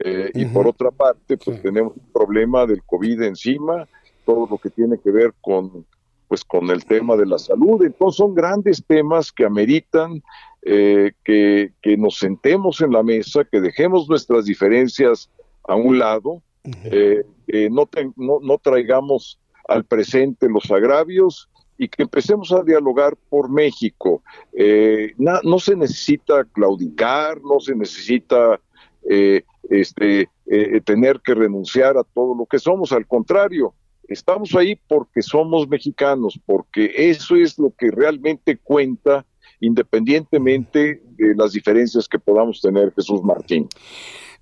Eh, y por otra parte, pues tenemos un problema del COVID encima, todo lo que tiene que ver con pues con el tema de la salud. Entonces son grandes temas que ameritan eh, que, que, nos sentemos en la mesa, que dejemos nuestras diferencias a un lado eh, no, no, traigamos al presente los agravios y que empecemos a dialogar por México. Eh, no se necesita claudicar, no se necesita eh, este, tener que renunciar a todo lo que somos, al contrario, estamos ahí porque somos mexicanos, porque eso es lo que realmente cuenta independientemente de las diferencias que podamos tener, Jesús Martín.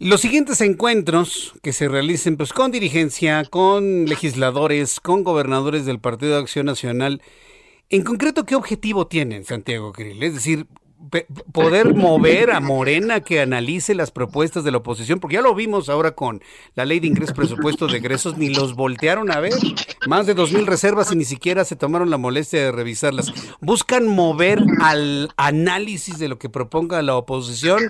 Los siguientes encuentros que se realicen pues, con dirigencia, con legisladores, con gobernadores del Partido de Acción Nacional, en concreto, ¿qué objetivo tienen, Santiago Krill? Es decir, poder mover a Morena que analice las propuestas de la oposición, porque ya lo vimos ahora con la ley de ingresos, presupuestos de egresos, ni los voltearon a ver. Más de dos mil reservas y ni siquiera se tomaron la molestia de revisarlas. ¿Buscan mover al análisis de lo que proponga la oposición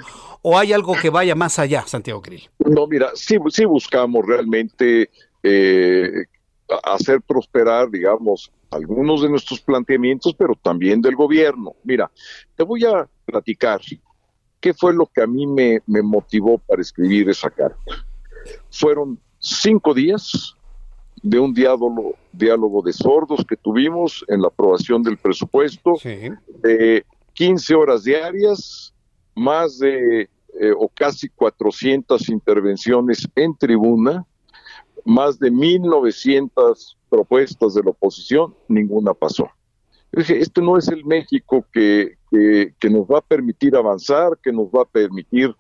o hay algo que vaya más allá, Santiago Krill? No, mira, sí, sí buscamos realmente eh, hacer prosperar, digamos, algunos de nuestros planteamientos, pero también del gobierno. Mira, te voy a platicar qué fue lo que a mí me, motivó para escribir esa carta. Fueron cinco días de un diálogo, diálogo de sordos que tuvimos en la aprobación del presupuesto, de 15 horas diarias, más de eh, o casi 400 intervenciones en tribuna, más de 1.900 propuestas de la oposición, ninguna pasó. dije, este no es el México que, que, nos va a permitir avanzar, que nos va a permitir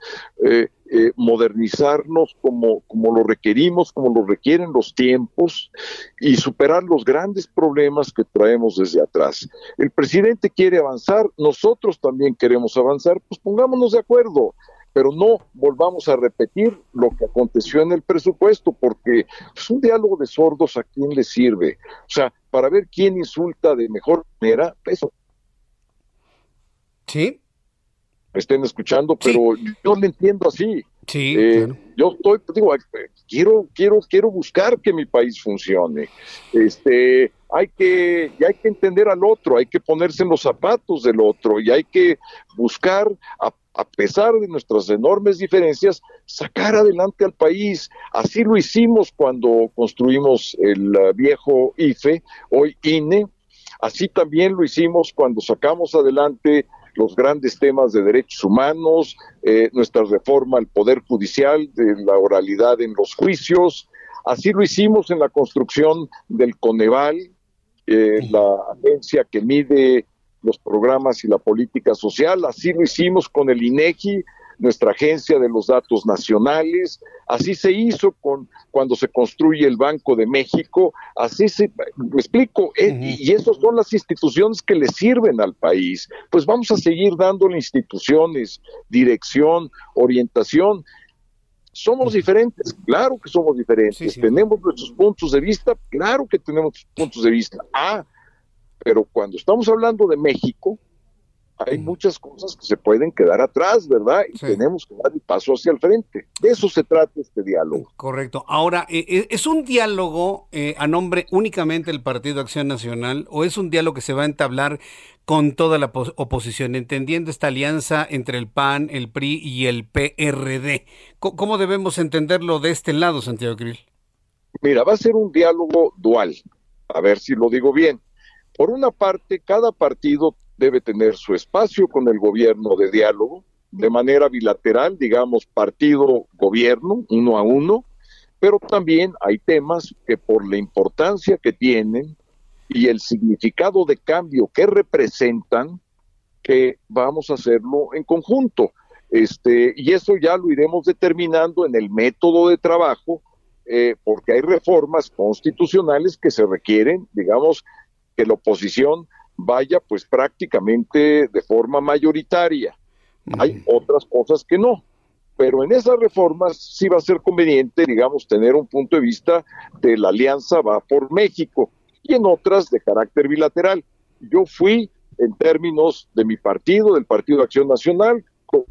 eh, eh, modernizarnos como, como lo requerimos, como lo requieren los tiempos y superar los grandes problemas que traemos desde atrás. El presidente quiere avanzar, nosotros también queremos avanzar, pues pongámonos de acuerdo pero no volvamos a repetir lo que aconteció en el presupuesto, porque es un diálogo de sordos a quién le sirve. O sea, para ver quién insulta de mejor manera, eso. Sí. Me estén escuchando, pero yo lo entiendo así. Sí. Eh, yo estoy, digo, quiero, quiero, quiero buscar que mi país funcione. Este, hay que, y hay que entender al otro, hay que ponerse en los zapatos del otro y hay que buscar a a pesar de nuestras enormes diferencias, sacar adelante al país. Así lo hicimos cuando construimos el uh, viejo IFE, hoy INE. Así también lo hicimos cuando sacamos adelante los grandes temas de derechos humanos, eh, nuestra reforma al Poder Judicial, de la oralidad en los juicios. Así lo hicimos en la construcción del Coneval, eh, la agencia que mide los programas y la política social. Así lo hicimos con el INEGI, nuestra agencia de los datos nacionales, así se hizo con cuando se construye el Banco de México, así se, me explico, eh, y esas son las instituciones que le sirven al país. Pues vamos a seguir dándole instituciones, dirección, orientación. Somos diferentes, claro que somos diferentes. Tenemos nuestros puntos de vista, claro que tenemos puntos de vista. Ah, pero cuando estamos hablando de México, hay muchas cosas que se pueden quedar atrás, ¿verdad? Y tenemos que dar el paso hacia el frente. De eso se trata este diálogo. Correcto. Ahora, eh, eh, ¿es un diálogo eh, a nombre únicamente del Partido Acción Nacional o es un diálogo que se va a entablar con toda la oposición, entendiendo esta alianza entre el PAN, el PRI y el PRD? ¿Cómo debemos entenderlo de este lado, Santiago Krill? Mira, va a ser un diálogo dual. A ver si lo digo bien. Por una parte, cada partido debe tener su espacio con el gobierno de diálogo, de manera bilateral, digamos, partido-gobierno, uno a uno, pero también hay temas que por la importancia que tienen y el significado de cambio que representan, que vamos a hacerlo en conjunto. Este, y eso ya lo iremos determinando en el método de trabajo, eh, porque hay reformas constitucionales que se requieren, digamos, que la oposición vaya pues prácticamente de forma mayoritaria. Hay otras cosas que no, pero en esas reformas sí va a ser conveniente, digamos, tener un punto de vista de la alianza va por México y en otras de carácter bilateral. Yo fui en términos de mi partido, del Partido de Acción Nacional,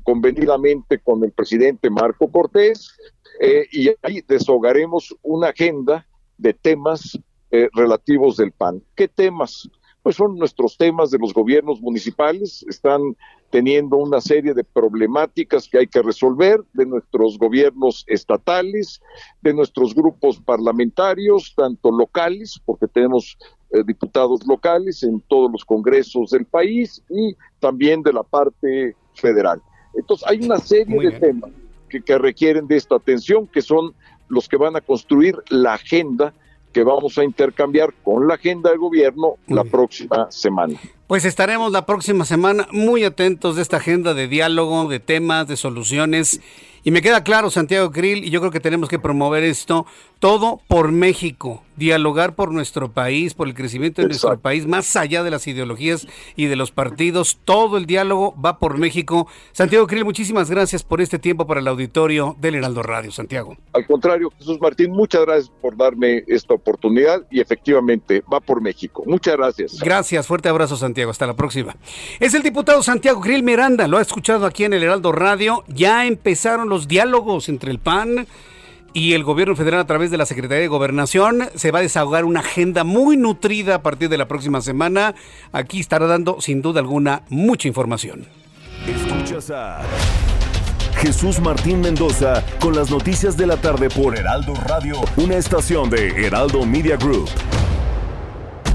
convenidamente con el presidente Marco Cortés, eh, y ahí deshogaremos una agenda de temas eh, relativos del PAN. ¿Qué temas? pues son nuestros temas de los gobiernos municipales, están teniendo una serie de problemáticas que hay que resolver, de nuestros gobiernos estatales, de nuestros grupos parlamentarios, tanto locales, porque tenemos eh, diputados locales en todos los congresos del país, y también de la parte federal. Entonces, hay una serie de temas que, que requieren de esta atención, que son los que van a construir la agenda que vamos a intercambiar con la agenda de gobierno la próxima semana. Pues estaremos la próxima semana muy atentos de esta agenda de diálogo, de temas, de soluciones. Y me queda claro, Santiago Krill, y yo creo que tenemos que promover esto, todo por México, dialogar por nuestro país, por el crecimiento de nuestro país, más allá de las ideologías y de los partidos, todo el diálogo va por México. Santiago Krill, muchísimas gracias por este tiempo para el auditorio del Heraldo Radio, Santiago. Al contrario, Jesús Martín, muchas gracias por darme esta oportunidad y efectivamente va por México. Muchas gracias. Gracias, fuerte abrazo, Santiago. Hasta la próxima. Es el diputado Santiago Grill Miranda. Lo ha escuchado aquí en el Heraldo Radio. Ya empezaron los diálogos entre el PAN y el gobierno federal a través de la Secretaría de Gobernación. Se va a desahogar una agenda muy nutrida a partir de la próxima semana. Aquí estará dando, sin duda alguna, mucha información. Escuchas a Jesús Martín Mendoza con las noticias de la tarde por Heraldo Radio, una estación de Heraldo Media Group.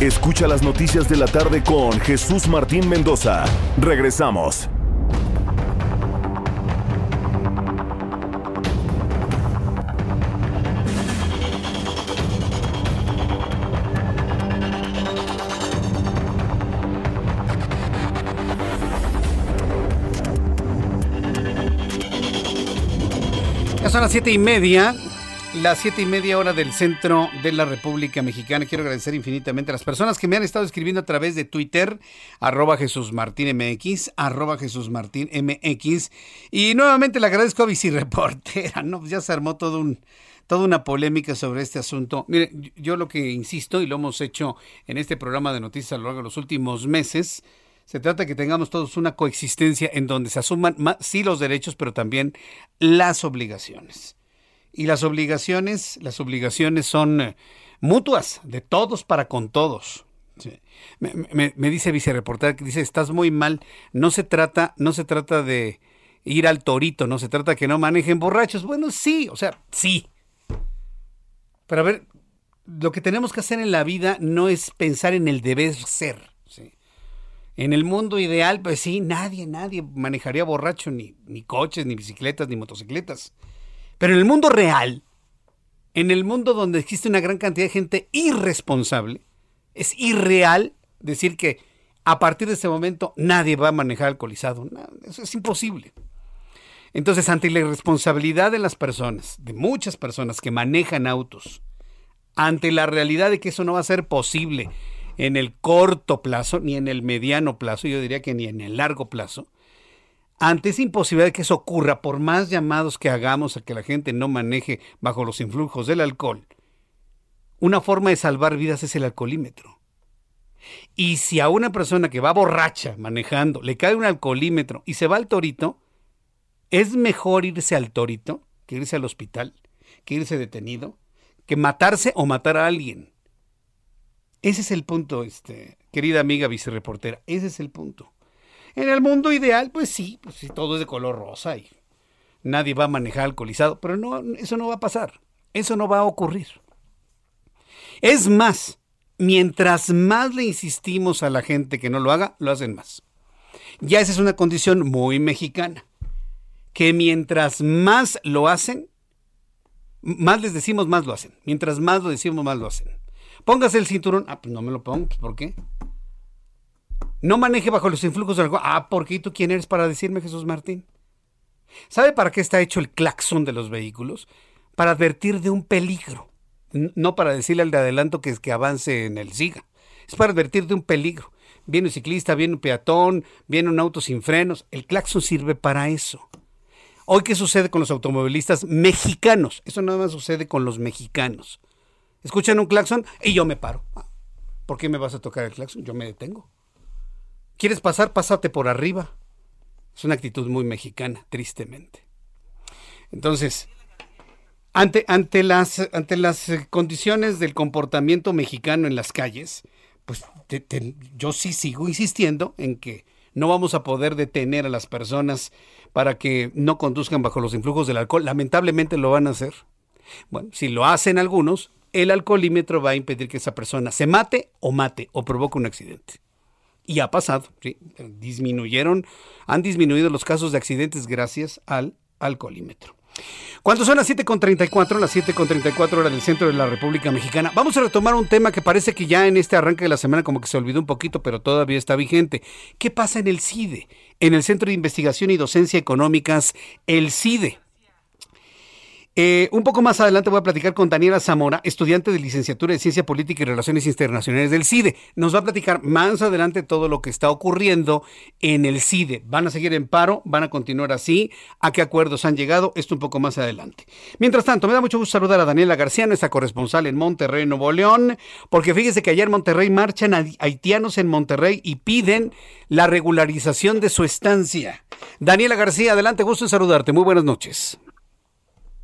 Escucha las noticias de la tarde con Jesús Martín Mendoza. Regresamos. Ya son las siete y media las siete y media hora del centro de la República Mexicana. Quiero agradecer infinitamente a las personas que me han estado escribiendo a través de Twitter, arroba Jesús Martín MX, arroba Jesús Martín MX. Y nuevamente le agradezco a Bicireportera, ¿no? Pues ya se armó todo un, toda una polémica sobre este asunto. Mire, yo lo que insisto, y lo hemos hecho en este programa de noticias a lo largo de los últimos meses, se trata de que tengamos todos una coexistencia en donde se asuman sí los derechos, pero también las obligaciones. Y las obligaciones, las obligaciones son eh, mutuas, de todos para con todos. Me, dice vicereportera que dice, estás muy mal, no se trata, no se trata de ir al torito, no se trata que no manejen borrachos. Bueno, sí, o sea, sí. Pero a ver, lo que tenemos que hacer en la vida no es pensar en el deber ser. En el mundo ideal, pues sí, nadie, nadie manejaría borracho, ni, ni coches, ni bicicletas, ni motocicletas. Pero en el mundo real, en el mundo donde existe una gran cantidad de gente irresponsable, es irreal decir que a partir de ese momento nadie va a manejar alcoholizado. eso es imposible. Entonces, ante la irresponsabilidad de las personas, de muchas personas que manejan autos, ante la realidad de que eso no va a ser posible en el corto plazo, ni en el mediano plazo, yo diría que ni en el largo plazo, ante esa imposibilidad de que eso ocurra, por más llamados que hagamos a que la gente no maneje bajo los influjos del alcohol, una forma de salvar vidas es el alcoholímetro. Y si a una persona que va borracha manejando le cae un alcoholímetro y se va al torito, es mejor irse al torito que irse al hospital, que irse detenido, que matarse o matar a alguien. Ese es el punto, este, querida amiga vicereportera, ese es el punto. En el mundo ideal, pues sí, pues sí, todo es de color rosa y nadie va a manejar alcoholizado, pero no, eso no va a pasar, eso no va a ocurrir. Es más, mientras más le insistimos a la gente que no lo haga, lo hacen más. Ya esa es una condición muy mexicana, que mientras más lo hacen, más les decimos, más lo hacen. Mientras más lo decimos, más lo hacen. Póngase el cinturón. Ah, pues no me lo pongo. Pues, ¿Por qué? No maneje bajo los influjos del alcohol. Ah, ¿por qué? ¿Y tú quién eres para decirme, Jesús Martín? ¿Sabe para qué está hecho el claxon de los vehículos? Para advertir de un peligro. No para decirle al de adelanto que, que avance en el siga. Es para advertir de un peligro. Viene un ciclista, viene un peatón, viene un auto sin frenos. El claxon sirve para eso. Hoy, ¿qué sucede con los automovilistas mexicanos? Eso nada más sucede con los mexicanos. Escuchan un claxon y yo me paro. ¿Por qué me vas a tocar el claxon? Yo me detengo. ¿Quieres pasar? Pásate por arriba. Es una actitud muy mexicana, tristemente. Entonces, ante, ante, las, ante las eh, condiciones del comportamiento mexicano en las calles, pues yo sí sigo insistiendo en que no vamos a poder detener a las personas para que no conduzcan bajo los influjos del alcohol. Lamentablemente lo van a hacer. Bueno, si lo hacen algunos, el alcoholímetro va a impedir que esa persona se mate o mate o provoque un accidente. Y ha pasado, disminuyeron, han disminuido los casos de accidentes gracias al alcoholímetro. Cuando son las 7.34, las 7.34 horas del centro de la República Mexicana, vamos a retomar un tema que parece que ya en este arranque de la semana como que se olvidó un poquito, pero todavía está vigente. ¿Qué pasa en el CIDE? En el Centro de Investigación y Docencia Económicas, el CIDE. Eh, un poco más adelante voy a platicar con Daniela Zamora, estudiante de licenciatura de Ciencia Política y Relaciones Internacionales del CIDE. Nos va a platicar más adelante todo lo que está ocurriendo en el CIDE. ¿Van a seguir en paro? ¿Van a continuar así? ¿A qué acuerdos han llegado? Esto un poco más adelante. Mientras tanto, me da mucho gusto saludar a Daniela García, nuestra corresponsal en Monterrey, Nuevo León, porque fíjese que ayer en Monterrey marchan haitianos en Monterrey y piden la regularización de su estancia. Daniela García, adelante, gusto en saludarte. Muy buenas noches.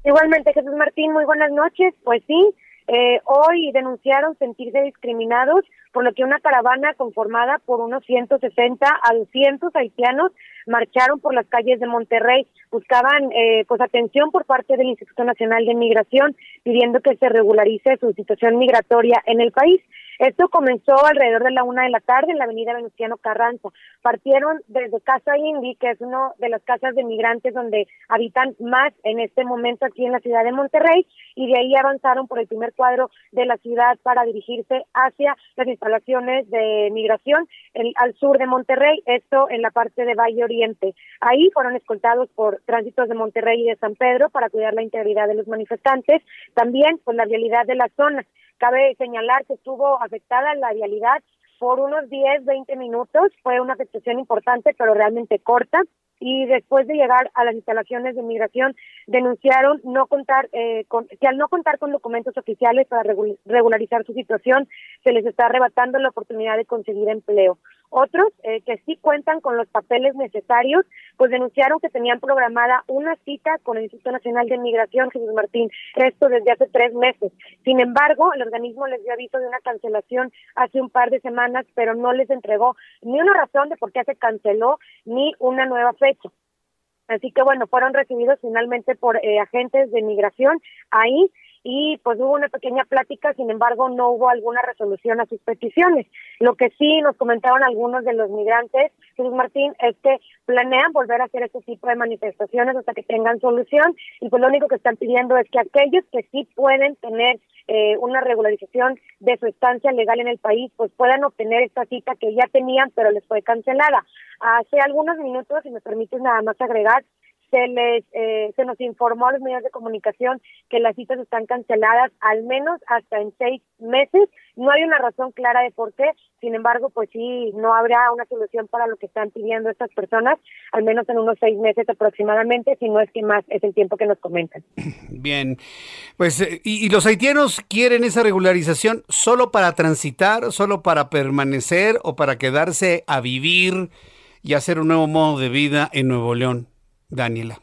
Igualmente, Jesús Martín, muy buenas noches. Pues sí, eh, hoy denunciaron sentirse discriminados, por lo que una caravana conformada por unos 160 a 200 haitianos marcharon por las calles de Monterrey, buscaban eh, pues atención por parte del Instituto Nacional de Migración, pidiendo que se regularice su situación migratoria en el país. Esto comenzó alrededor de la una de la tarde en la avenida Venustiano Carranza. Partieron desde Casa Indy, que es una de las casas de migrantes donde habitan más en este momento aquí en la ciudad de Monterrey, y de ahí avanzaron por el primer cuadro de la ciudad para dirigirse hacia las instalaciones de migración al sur de Monterrey, esto en la parte de Valle Oriente. Ahí fueron escoltados por tránsitos de Monterrey y de San Pedro para cuidar la integridad de los manifestantes, también por la vialidad de la zona. Cabe señalar que estuvo afectada la vialidad por unos 10, 20 minutos. Fue una afectación importante, pero realmente corta. Y después de llegar a las instalaciones de migración, denunciaron no contar eh, con, que al no contar con documentos oficiales para regularizar su situación, se les está arrebatando la oportunidad de conseguir empleo. Otros eh, que sí cuentan con los papeles necesarios, pues denunciaron que tenían programada una cita con el Instituto Nacional de Migración, Jesús Martín, esto desde hace tres meses. Sin embargo, el organismo les dio aviso de una cancelación hace un par de semanas, pero no les entregó ni una razón de por qué se canceló ni una nueva fecha. Así que bueno, fueron recibidos finalmente por eh, agentes de migración ahí y pues hubo una pequeña plática, sin embargo no hubo alguna resolución a sus peticiones. Lo que sí nos comentaron algunos de los migrantes, Jesús Martín, es que planean volver a hacer este tipo de manifestaciones hasta que tengan solución y pues lo único que están pidiendo es que aquellos que sí pueden tener eh, una regularización de su estancia legal en el país, pues puedan obtener esta cita que ya tenían pero les fue cancelada. Hace algunos minutos, si me permites nada más agregar, se les eh, se nos informó a los medios de comunicación que las citas están canceladas al menos hasta en seis meses. No hay una razón clara de por qué. Sin embargo, pues sí, no habrá una solución para lo que están pidiendo estas personas, al menos en unos seis meses aproximadamente, si no es que más es el tiempo que nos comentan. Bien, pues eh, y, y los haitianos quieren esa regularización solo para transitar, solo para permanecer o para quedarse a vivir y hacer un nuevo modo de vida en Nuevo León. Daniela.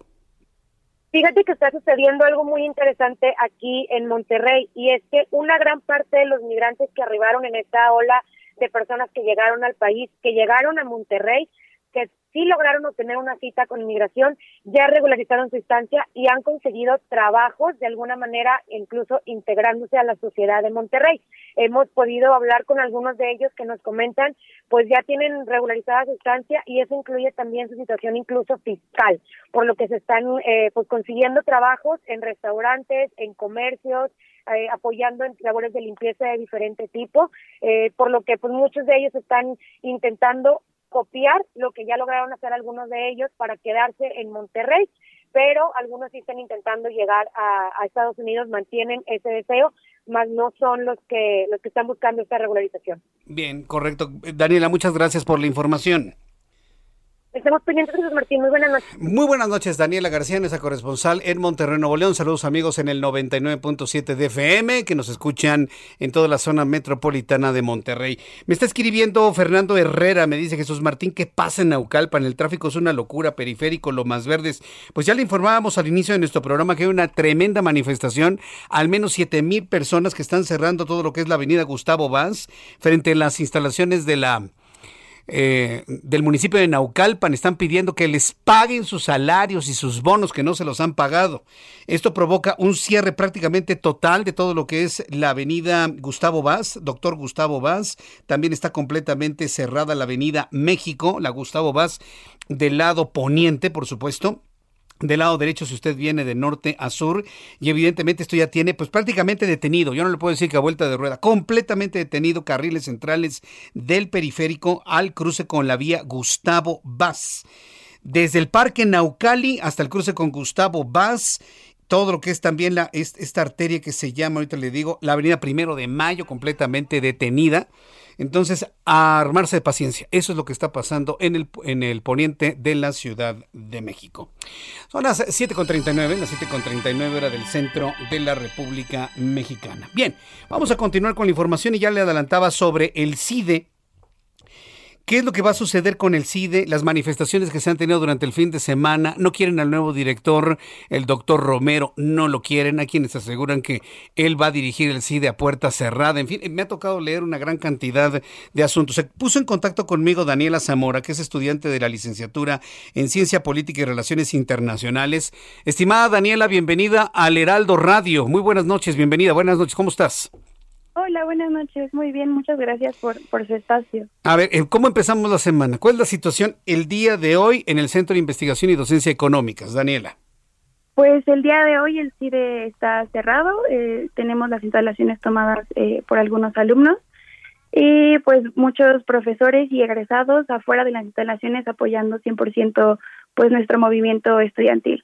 Fíjate que está sucediendo algo muy interesante aquí en Monterrey y es que una gran parte de los migrantes que arribaron en esta ola de personas que llegaron al país, que llegaron a Monterrey, que sí lograron obtener una cita con inmigración, ya regularizaron su estancia y han conseguido trabajos de alguna manera, incluso integrándose a la sociedad de Monterrey. Hemos podido hablar con algunos de ellos que nos comentan, pues ya tienen regularizada su estancia y eso incluye también su situación incluso fiscal, por lo que se están eh, pues consiguiendo trabajos en restaurantes, en comercios, eh, apoyando en labores de limpieza de diferente tipo, eh, por lo que pues muchos de ellos están intentando copiar lo que ya lograron hacer algunos de ellos para quedarse en Monterrey, pero algunos sí están intentando llegar a, Estados Unidos, mantienen ese deseo, más no son los que los que están buscando esta regularización. Bien, correcto. Daniela, muchas gracias por la información. Estamos pendientes, Jesús Martín. Muy buenas noches. Muy buenas noches, Daniela García, nuestra corresponsal en Monterrey, Nuevo León. Saludos, amigos, en el 99.7 de FM, que nos escuchan en toda la zona metropolitana de Monterrey. Me está escribiendo Fernando Herrera, me dice Jesús Martín, ¿qué pasa en Naucalpan? El tráfico es una locura, periférico, lo más verdes. Pues ya le informábamos al inicio de nuestro programa que hay una tremenda manifestación, al menos 7 mil personas que están cerrando todo lo que es la avenida Gustavo Vaz, frente a las instalaciones de la eh, del municipio de Naucalpan están pidiendo que les paguen sus salarios y sus bonos que no se los han pagado. Esto provoca un cierre prácticamente total de todo lo que es la avenida Gustavo Vaz, doctor Gustavo Vaz. También está completamente cerrada la avenida México, la Gustavo Vaz del lado poniente, por supuesto del lado derecho si usted viene de norte a sur y evidentemente esto ya tiene pues prácticamente detenido, yo no le puedo decir que a vuelta de rueda, completamente detenido carriles centrales del periférico al cruce con la vía Gustavo Vaz. Desde el Parque Naucali hasta el cruce con Gustavo Vaz todo lo que es también la, esta arteria que se llama, ahorita le digo, la avenida Primero de Mayo, completamente detenida. Entonces, armarse de paciencia. Eso es lo que está pasando en el, en el poniente de la Ciudad de México. Son las 7.39, las 7.39 hora del centro de la República Mexicana. Bien, vamos a continuar con la información y ya le adelantaba sobre el CIDE ¿Qué es lo que va a suceder con el CIDE? Las manifestaciones que se han tenido durante el fin de semana, no quieren al nuevo director, el doctor Romero, no lo quieren, hay quienes aseguran que él va a dirigir el CIDE a puerta cerrada, en fin, me ha tocado leer una gran cantidad de asuntos. Se puso en contacto conmigo Daniela Zamora, que es estudiante de la licenciatura en Ciencia Política y Relaciones Internacionales. Estimada Daniela, bienvenida al Heraldo Radio. Muy buenas noches, bienvenida, buenas noches, ¿cómo estás? Hola, buenas noches. Muy bien, muchas gracias por, por su espacio. A ver, eh, ¿cómo empezamos la semana? ¿Cuál es la situación el día de hoy en el Centro de Investigación y Docencia Económicas, Daniela? Pues el día de hoy el CIDE está cerrado, eh, tenemos las instalaciones tomadas eh, por algunos alumnos y pues muchos profesores y egresados afuera de las instalaciones apoyando 100% pues nuestro movimiento estudiantil.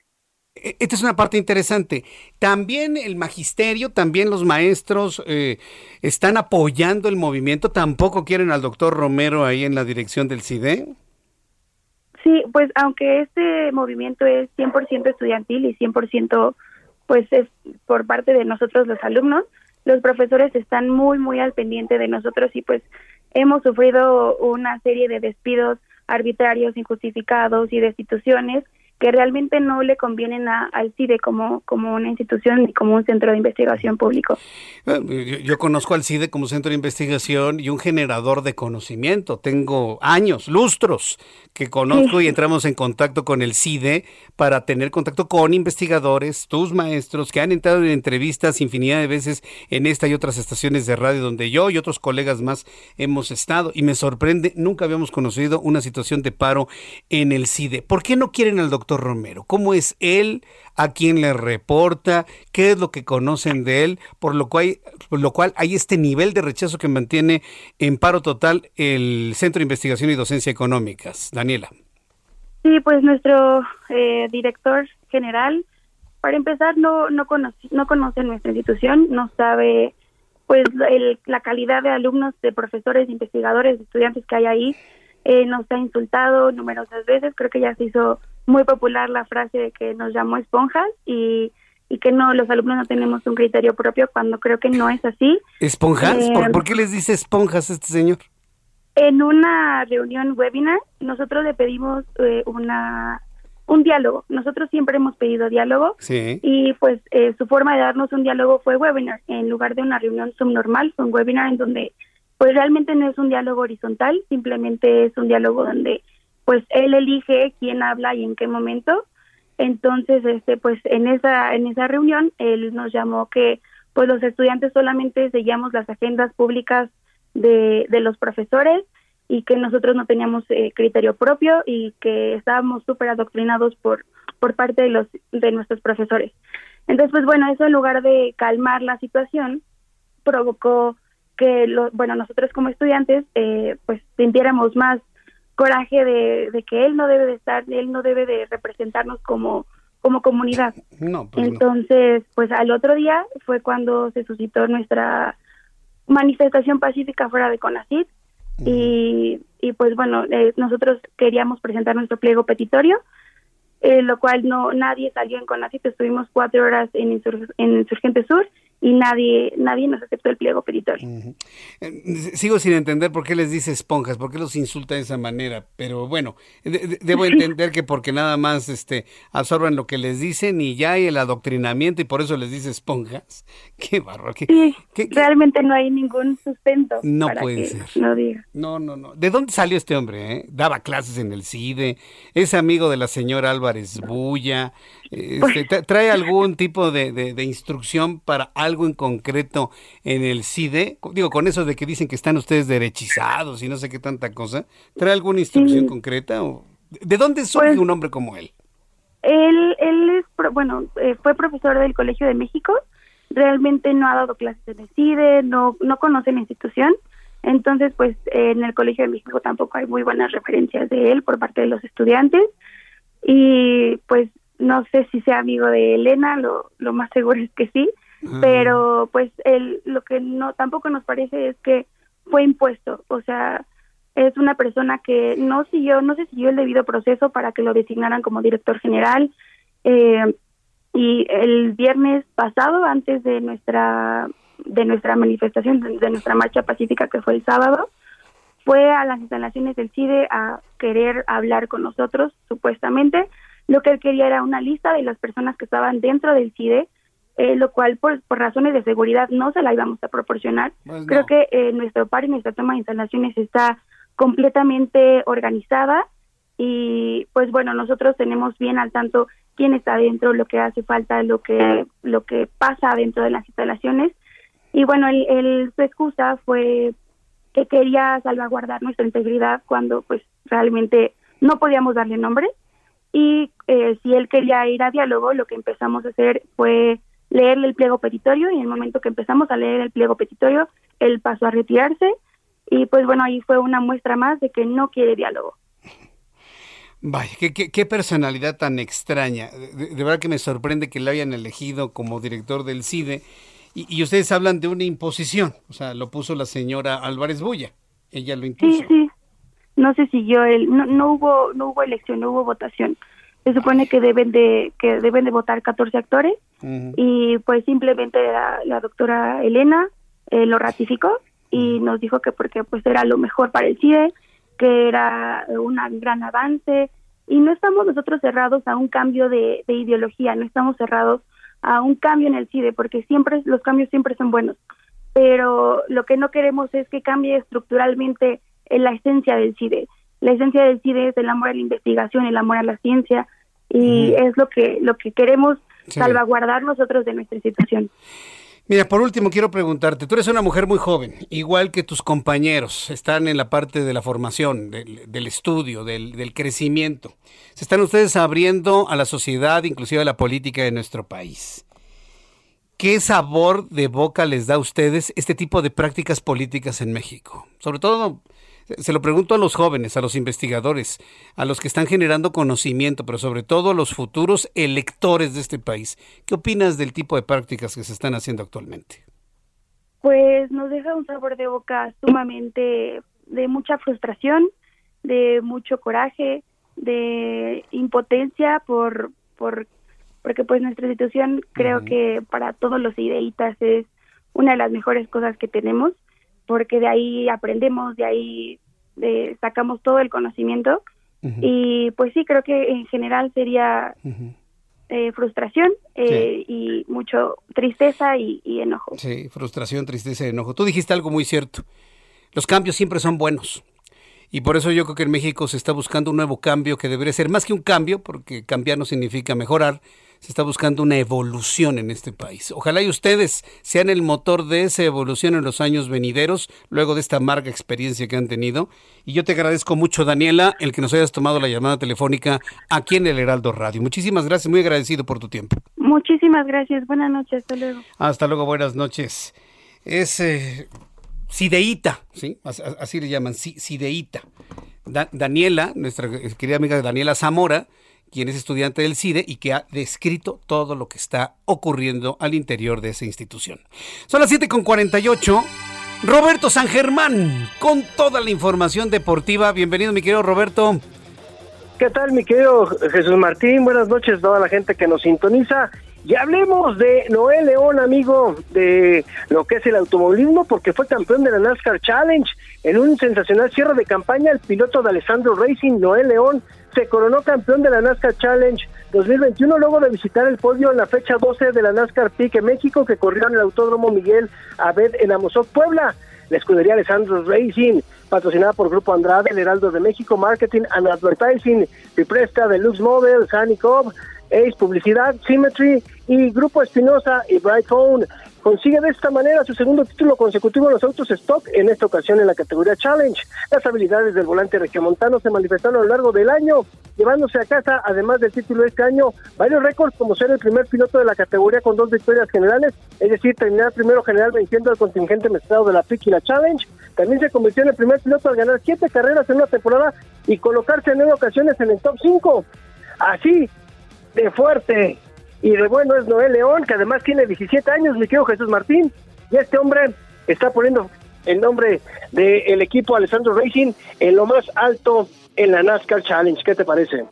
E, esta es una parte interesante. También el magisterio, también los maestros eh, están apoyando el movimiento. Tampoco quieren al doctor Romero ahí en la dirección del CIDE. Sí, pues aunque este movimiento es 100% estudiantil y 100% pues es por parte de nosotros los alumnos, los profesores están muy muy al pendiente de nosotros y pues hemos sufrido una serie de despidos arbitrarios, injustificados y destituciones que realmente no le convienen a, al CIDE como, como una institución ni como un centro de investigación público. Eh, yo, conozco al CIDE como centro de investigación y un generador de conocimiento. Tengo años, lustros, que conozco y entramos en contacto con el CIDE para tener contacto con investigadores, tus maestros, que han entrado en entrevistas infinidad de veces en esta y otras estaciones de radio donde yo y otros colegas más hemos estado. Y me sorprende, nunca habíamos conocido una situación de paro en el CIDE. ¿Por qué no quieren al doctor? Romero? ¿Cómo es él? ¿A quién le reporta? ¿Qué es lo que conocen de él? Por lo cual, hay este nivel de rechazo que mantiene en paro total el Centro de Investigación y Docencia Económicas. Daniela. Sí, pues nuestro eh, director general, para empezar, no, no, conoce, no conoce nuestra institución, no sabe pues la calidad de alumnos, de profesores, investigadores, estudiantes que hay ahí. Eh, nos ha insultado numerosas veces, creo que ya se hizo muy popular la frase de que nos llamó esponjas y, y que no, los alumnos no tenemos un criterio propio cuando creo que no es así. ¿Esponjas? ¿Por, eh, qué les dice esponjas este señor? En una reunión webinar, nosotros le pedimos eh, una un diálogo. Nosotros siempre hemos pedido diálogo sí. y pues eh, su forma de darnos un diálogo fue webinar. En lugar de una reunión subnormal, fue un webinar en donde pues realmente no es un diálogo horizontal, simplemente es un diálogo donde pues él elige quién habla y en qué momento. Entonces, este, pues en esa en esa reunión él nos llamó que pues los estudiantes solamente seguíamos las agendas públicas de, de los profesores y que nosotros no teníamos eh, criterio propio y que estábamos súper adoctrinados por por parte de los de nuestros profesores. Entonces, pues bueno, eso en lugar de calmar la situación provocó que lo, bueno nosotros como estudiantes eh, pues sintiéramos más coraje de, que él no debe de estar, él no debe de representarnos como, como comunidad. No, pues Entonces, pues al otro día fue cuando se suscitó nuestra manifestación pacífica fuera de CONACID. Y, y pues bueno, eh, nosotros queríamos presentar nuestro pliego petitorio, eh, lo cual no nadie salió en CONACID, estuvimos cuatro horas en, en Insurgente Sur y nadie nadie nos aceptó el pliego petitorio. Eh, sigo sin entender por qué les dice esponjas, por qué los insulta de esa manera, pero bueno, debo entender que porque nada más este absorben lo que les dicen y ya hay el adoctrinamiento y por eso les dice esponjas. Qué barro. sí, realmente no hay ningún sustento. No puede ser. No diga. No, no, no. ¿De dónde salió este hombre? Eh? Daba clases en el CIDE, es amigo de la señora Álvarez Bulla, este, ¿Trae algún tipo de, de, instrucción para algo en concreto en el CIDE? Digo, con eso de que dicen que están ustedes derechizados y no sé qué tanta cosa. ¿Trae alguna instrucción concreta? O, ¿De dónde surge pues un hombre como él? Él, él es, bueno, eh, fue profesor del Colegio de México. Realmente no ha dado clases en el CIDE, no, no conoce la institución. Entonces, pues en el Colegio de México tampoco hay muy buenas referencias de él por parte de los estudiantes. Y pues no sé si sea amigo de Elena, lo, lo más seguro es que sí, ah. pero pues él, lo que no tampoco nos parece es que fue impuesto, o sea, es una persona que no siguió, no se siguió el debido proceso para que lo designaran como director general. Eh, y el viernes pasado, antes de nuestra de nuestra manifestación, de nuestra marcha pacífica que fue el sábado, fue a las instalaciones del CIDE a querer hablar con nosotros, supuestamente, lo que él quería era una lista de las personas que estaban dentro del CIDE, eh, lo cual por, por razones de seguridad no se la íbamos a proporcionar. Pues Creo que eh, nuestro par y nuestra toma de instalaciones está completamente organizada y pues bueno, nosotros tenemos bien al tanto quién está dentro, lo que hace falta, lo que lo que pasa dentro de las instalaciones. Y bueno, el, el, su excusa fue que quería salvaguardar nuestra integridad cuando pues realmente no podíamos darle nombre y eh, si él quería ir a diálogo, lo que empezamos a hacer fue leerle el pliego petitorio y en el momento que empezamos a leer el pliego petitorio, él pasó a retirarse y pues bueno, ahí fue una muestra más de que no quiere diálogo. Vaya, qué, qué, personalidad tan extraña. De, verdad que me sorprende que lo hayan elegido como director del CIDE. Y, y, ustedes hablan de una imposición. O sea, lo puso la señora Álvarez Bulla. Ella lo impuso. Sí, sí no se siguió el no, no hubo no hubo elección no hubo votación se supone que deben de que deben de votar 14 actores y pues simplemente la, doctora Elena eh, lo ratificó y nos dijo que porque pues era lo mejor para el CIDE que era un gran avance Y no estamos nosotros cerrados a un cambio de, de ideología, no estamos cerrados a un cambio en el CIDE, porque siempre los cambios siempre son buenos. Pero lo que no queremos es que cambie estructuralmente en la esencia del CIDE. La esencia del CIDE es el amor a la investigación, el amor a la ciencia, y es lo que lo que queremos Sí. salvaguardar nosotros de nuestra institución. Mira, por último quiero preguntarte, tú eres una mujer muy joven, igual que tus compañeros, están en la parte de la formación, del, del estudio, del, del crecimiento. Se están ustedes abriendo a la sociedad, inclusive a la política de nuestro país. ¿Qué sabor de boca les da a ustedes este tipo de prácticas políticas en México? Sobre todo, se lo pregunto a los jóvenes, a los investigadores, a los que están generando conocimiento, pero sobre todo a los futuros electores de este país. ¿Qué opinas del tipo de prácticas que se están haciendo actualmente? Pues nos deja un sabor de boca sumamente de mucha frustración, de mucho coraje, de impotencia por por porque pues nuestra institución creo que para todos los ideitas es una de las mejores cosas que tenemos porque de ahí aprendemos, de ahí eh, sacamos todo el conocimiento y pues sí creo que en general sería eh, frustración eh, y mucho tristeza y, y enojo. Sí, frustración, tristeza y enojo. Tú dijiste algo muy cierto. Los cambios siempre son buenos. Y por eso yo creo que en México se está buscando un nuevo cambio que debería ser más que un cambio, porque cambiar no significa mejorar, se está buscando una evolución en este país. Ojalá y ustedes sean el motor de esa evolución en los años venideros, luego de esta amarga experiencia que han tenido. Y yo te agradezco mucho, Daniela, el que nos hayas tomado la llamada telefónica aquí en el Heraldo Radio. Muchísimas gracias, muy agradecido por tu tiempo. Muchísimas gracias. Buenas noches. Hasta luego. Hasta luego, buenas noches. Es eh, Sideíta, ¿sí? As- as- Así le llaman, Si- Sideíta. Da- Daniela, nuestra querida amiga Daniela Zamora, quien es estudiante del CIDE y que ha descrito todo lo que está ocurriendo al interior de esa institución. Son las 7.48. Roberto San Germán, con toda la información deportiva. Bienvenido, mi querido Roberto. ¿Qué tal, mi querido Jesús Martín? Buenas noches a toda la gente que nos sintoniza. Y hablemos de Noé León, amigo, de lo que es el automovilismo, porque fue campeón de la NASCAR Challenge. En un sensacional cierre de campaña, el piloto de Alessandro Racing, Noé León, se coronó campeón de la NASCAR Challenge 2021 luego de visitar el podio en la fecha 12 de la NASCAR Pique México que corrió en el Autódromo Miguel Abed en Amozoc, Puebla. La escudería Alessandro Racing, patrocinada por Grupo Andrade, el Heraldo de México, Marketing and Advertising, Bipresta, Deluxe Mobile, Sanicop, Ace Publicidad, Symmetry y Grupo Espinosa y Bright Phone. Consigue de esta manera su segundo título consecutivo en los autos stock, en esta ocasión en la categoría Challenge. Las habilidades del volante regiomontano se manifestaron a lo largo del año, llevándose a casa, además del título de este año, varios récords como ser el primer piloto de la categoría con dos victorias generales, es decir, terminar primero general venciendo al contingente mezclado de la PIC la Challenge. También se convirtió en el primer piloto al ganar siete carreras en una temporada y colocarse en nueve ocasiones en el top 5. Así de fuerte y de bueno es Noel León, que además tiene 17 años, mi querido Jesús Martín, y este hombre está poniendo el nombre del equipo Alessandro Racing en lo más alto en la NASCAR Challenge. ¿Qué te parece?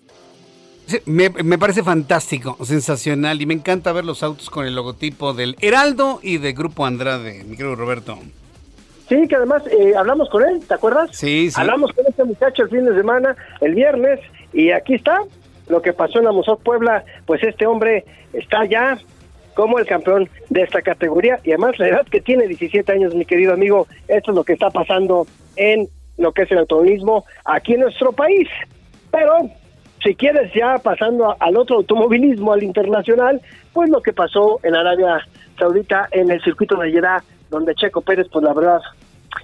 Sí, Me, me parece fantástico, sensacional y me encanta ver los autos con el logotipo del Heraldo y de Grupo Andrade, mi querido Roberto. Sí, que además eh, hablamos con él, ¿te acuerdas? Sí, sí. Hablamos con este muchacho el fin de semana, el viernes, y aquí está lo que pasó en la Mozoc Puebla. Pues este hombre está ya como el campeón de esta categoría y además la edad que tiene, 17 años, mi querido amigo, esto es lo que está pasando en lo que es el automovilismo aquí en nuestro país. Pero si quieres ya pasando al otro automovilismo, al internacional, pues lo que pasó en Arabia Saudita en el circuito de Jeddah, donde Checo Pérez, pues la verdad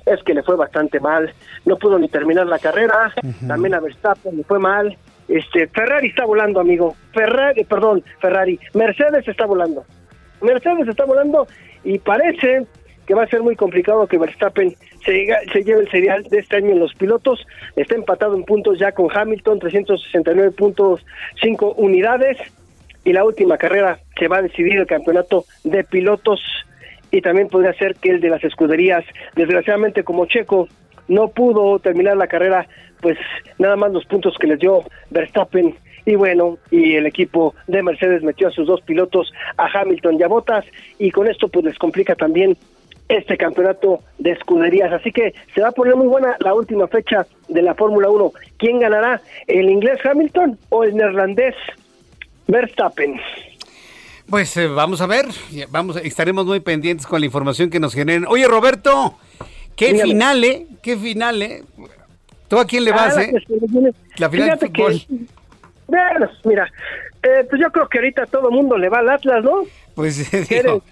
es que le fue bastante mal, no pudo ni terminar la carrera, también a Verstappen le fue mal, este Ferrari está volando, amigo, Ferrari, perdón, Ferrari, Mercedes está volando, Mercedes está volando y parece que va a ser muy complicado que Verstappen se, se lleve el serial de este año en los pilotos. Está empatado en puntos ya con Hamilton, 369.5 unidades. Y la última carrera se va a decidir el campeonato de pilotos y también podría ser que el de las escuderías. Desgraciadamente, como Checo no pudo terminar la carrera, pues nada más los puntos que les dio Verstappen. Y bueno, y el equipo de Mercedes metió a sus dos pilotos, a Hamilton y a Bottas, y con esto pues les complica también este campeonato de escuderías. Así que se va a poner muy buena la última fecha de la Fórmula 1. ¿Quién ganará? ¿El inglés Hamilton o el neerlandés Verstappen? Pues eh, vamos a ver, vamos, estaremos muy pendientes con la información que nos generen. Oye, Roberto, qué finale, qué finale. ¿Tú a quién le vas, Ah, eh? La, final de fútbol. que- Bueno, mira, eh, pues yo creo que ahorita todo el mundo le va al Atlas, ¿no? Pues digo,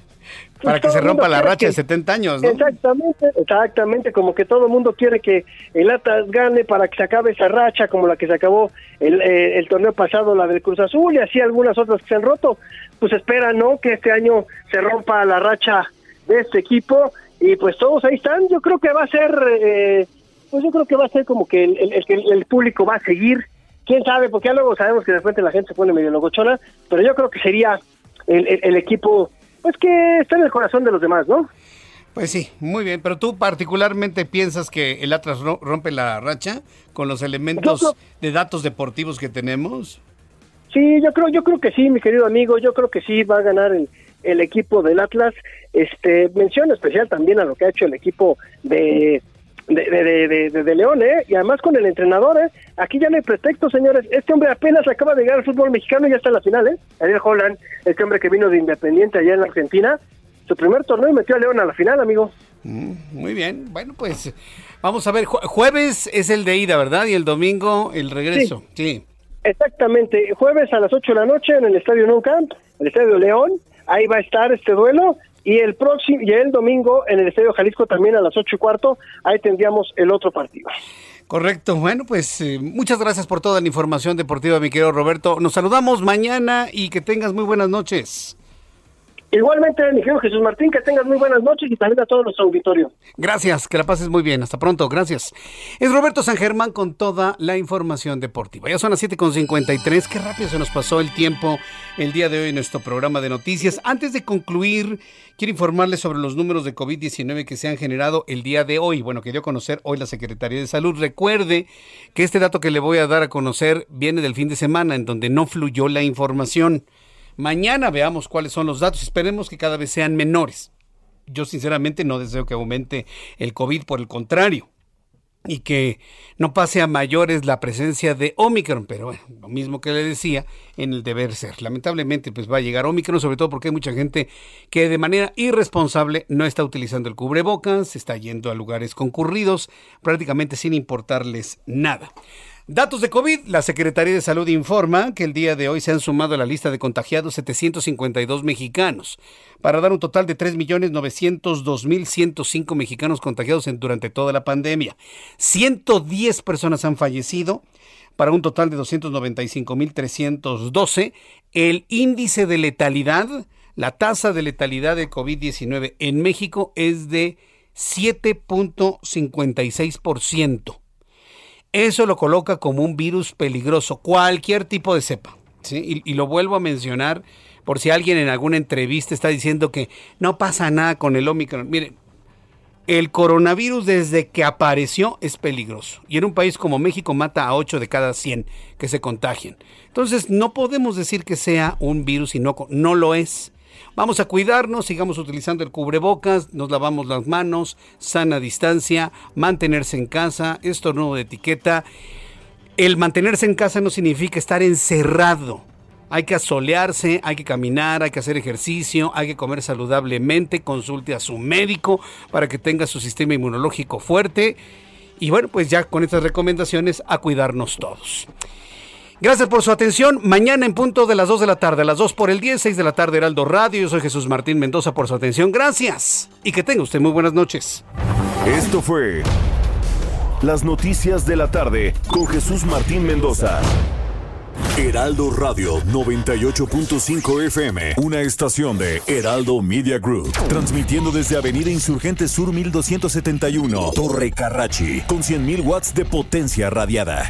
para que todo se rompa la racha de que- 70 años, ¿no? Exactamente, exactamente, como que todo el mundo quiere que el Atlas gane para que se acabe esa racha, como la que se acabó el, eh, el torneo pasado, la del Cruz Azul, y así algunas otras que se han roto. Pues espera, ¿no? Que este año se rompa la racha de este equipo, y pues todos ahí están. Yo creo que va a ser, eh, pues yo creo que va a ser como que el, el- el- público va a seguir. Quién sabe, porque ya luego sabemos que de repente la gente se pone medio locochona, pero yo creo que sería el, equipo, pues que está en el corazón de los demás, ¿no? Pues sí, muy bien, pero tú particularmente piensas que el Atlas ro- rompe la racha con los elementos de datos deportivos que tenemos. Sí, yo creo, yo creo que sí, mi querido amigo, yo creo que sí va a ganar el, el equipo del Atlas. Este, mención especial también a lo que ha hecho el equipo de de, de, León, ¿eh? Y además con el entrenador, ¿eh? Aquí ya no hay pretexto, señores. Este hombre apenas acaba de llegar al fútbol mexicano y ya está en la final, ¿eh? Ariel Holland, este hombre que vino de Independiente allá en Argentina, su primer torneo y metió a León a la final, amigo. Mm, Muy bien, bueno, pues vamos a ver, jue- jueves es el de ida, ¿verdad? Y el domingo el regreso. Sí. Exactamente, jueves a las 8 de la noche en el Estadio Nou Camp, el Estadio León, ahí va a estar este duelo y el próximo y el domingo en el Estadio Jalisco también a las ocho y cuarto, ahí tendríamos el otro partido. Correcto, bueno, pues eh, muchas gracias por toda la información deportiva, mi querido Roberto. Nos saludamos mañana y que tengas muy buenas noches. Igualmente, mi Jesús Martín, que tengas muy buenas noches y también a todo nuestro auditorio. Gracias, que la pases muy bien. Hasta pronto, gracias. Es Roberto San Germán con toda la información deportiva. Ya son las 7.53, qué rápido se nos pasó el tiempo el día de hoy en nuestro programa de noticias. Antes de concluir, quiero informarles sobre los números de COVID-19 que se han generado el día de hoy. Bueno, que conocer hoy la Secretaría de Salud. Recuerde que este dato que le voy a dar a conocer viene del fin de semana, en donde no fluyó la información. Mañana veamos cuáles son los datos. Esperemos que cada vez sean menores. Yo sinceramente no deseo que aumente el COVID, por el contrario, y que no pase a mayores la presencia de Omicron, pero lo mismo que le decía en el deber ser. Lamentablemente pues va a llegar Omicron, sobre todo porque hay mucha gente que de manera irresponsable no está utilizando el cubrebocas, está yendo a lugares concurridos, prácticamente sin importarles nada. Datos de COVID, la Secretaría de Salud informa que el día de hoy se han sumado a la lista de contagiados 752 mexicanos, para dar un total de 3.902.105 mexicanos contagiados durante toda la pandemia. 110 personas han fallecido, para un total de 295.312. El índice de letalidad, la tasa de letalidad de COVID-19 en México es de 7.56%. Eso lo coloca como un virus peligroso, cualquier tipo de cepa. y lo vuelvo a mencionar por si alguien en alguna entrevista está diciendo que no pasa nada con el Omicron. Miren, el coronavirus desde que apareció es peligroso. Y en un país como México mata a 8 de cada 100 que se contagian. Entonces no podemos decir que sea un virus y no, no lo es. Vamos a cuidarnos, sigamos utilizando el cubrebocas, nos lavamos las manos, sana distancia, mantenerse en casa, estornudo de etiqueta. El mantenerse en casa no significa estar encerrado. Hay que asolearse, hay que caminar, hay que hacer ejercicio, hay que comer saludablemente, consulte a su médico para que tenga su sistema inmunológico fuerte. Y bueno, pues ya con estas recomendaciones a cuidarnos todos. Gracias por su atención. Mañana en punto de las 2 de la tarde, a las 2 por el 10, 6 de la tarde, Heraldo Radio. Yo soy Jesús Martín Mendoza por su atención. Gracias. Y que tenga usted muy buenas noches. Esto fue Las Noticias de la Tarde con Jesús Martín Mendoza. Heraldo Radio 98.5 FM, una estación de Heraldo Media Group, transmitiendo desde Avenida Insurgente Sur 1271, Torre Carrachi, con 100.000 watts de potencia radiada.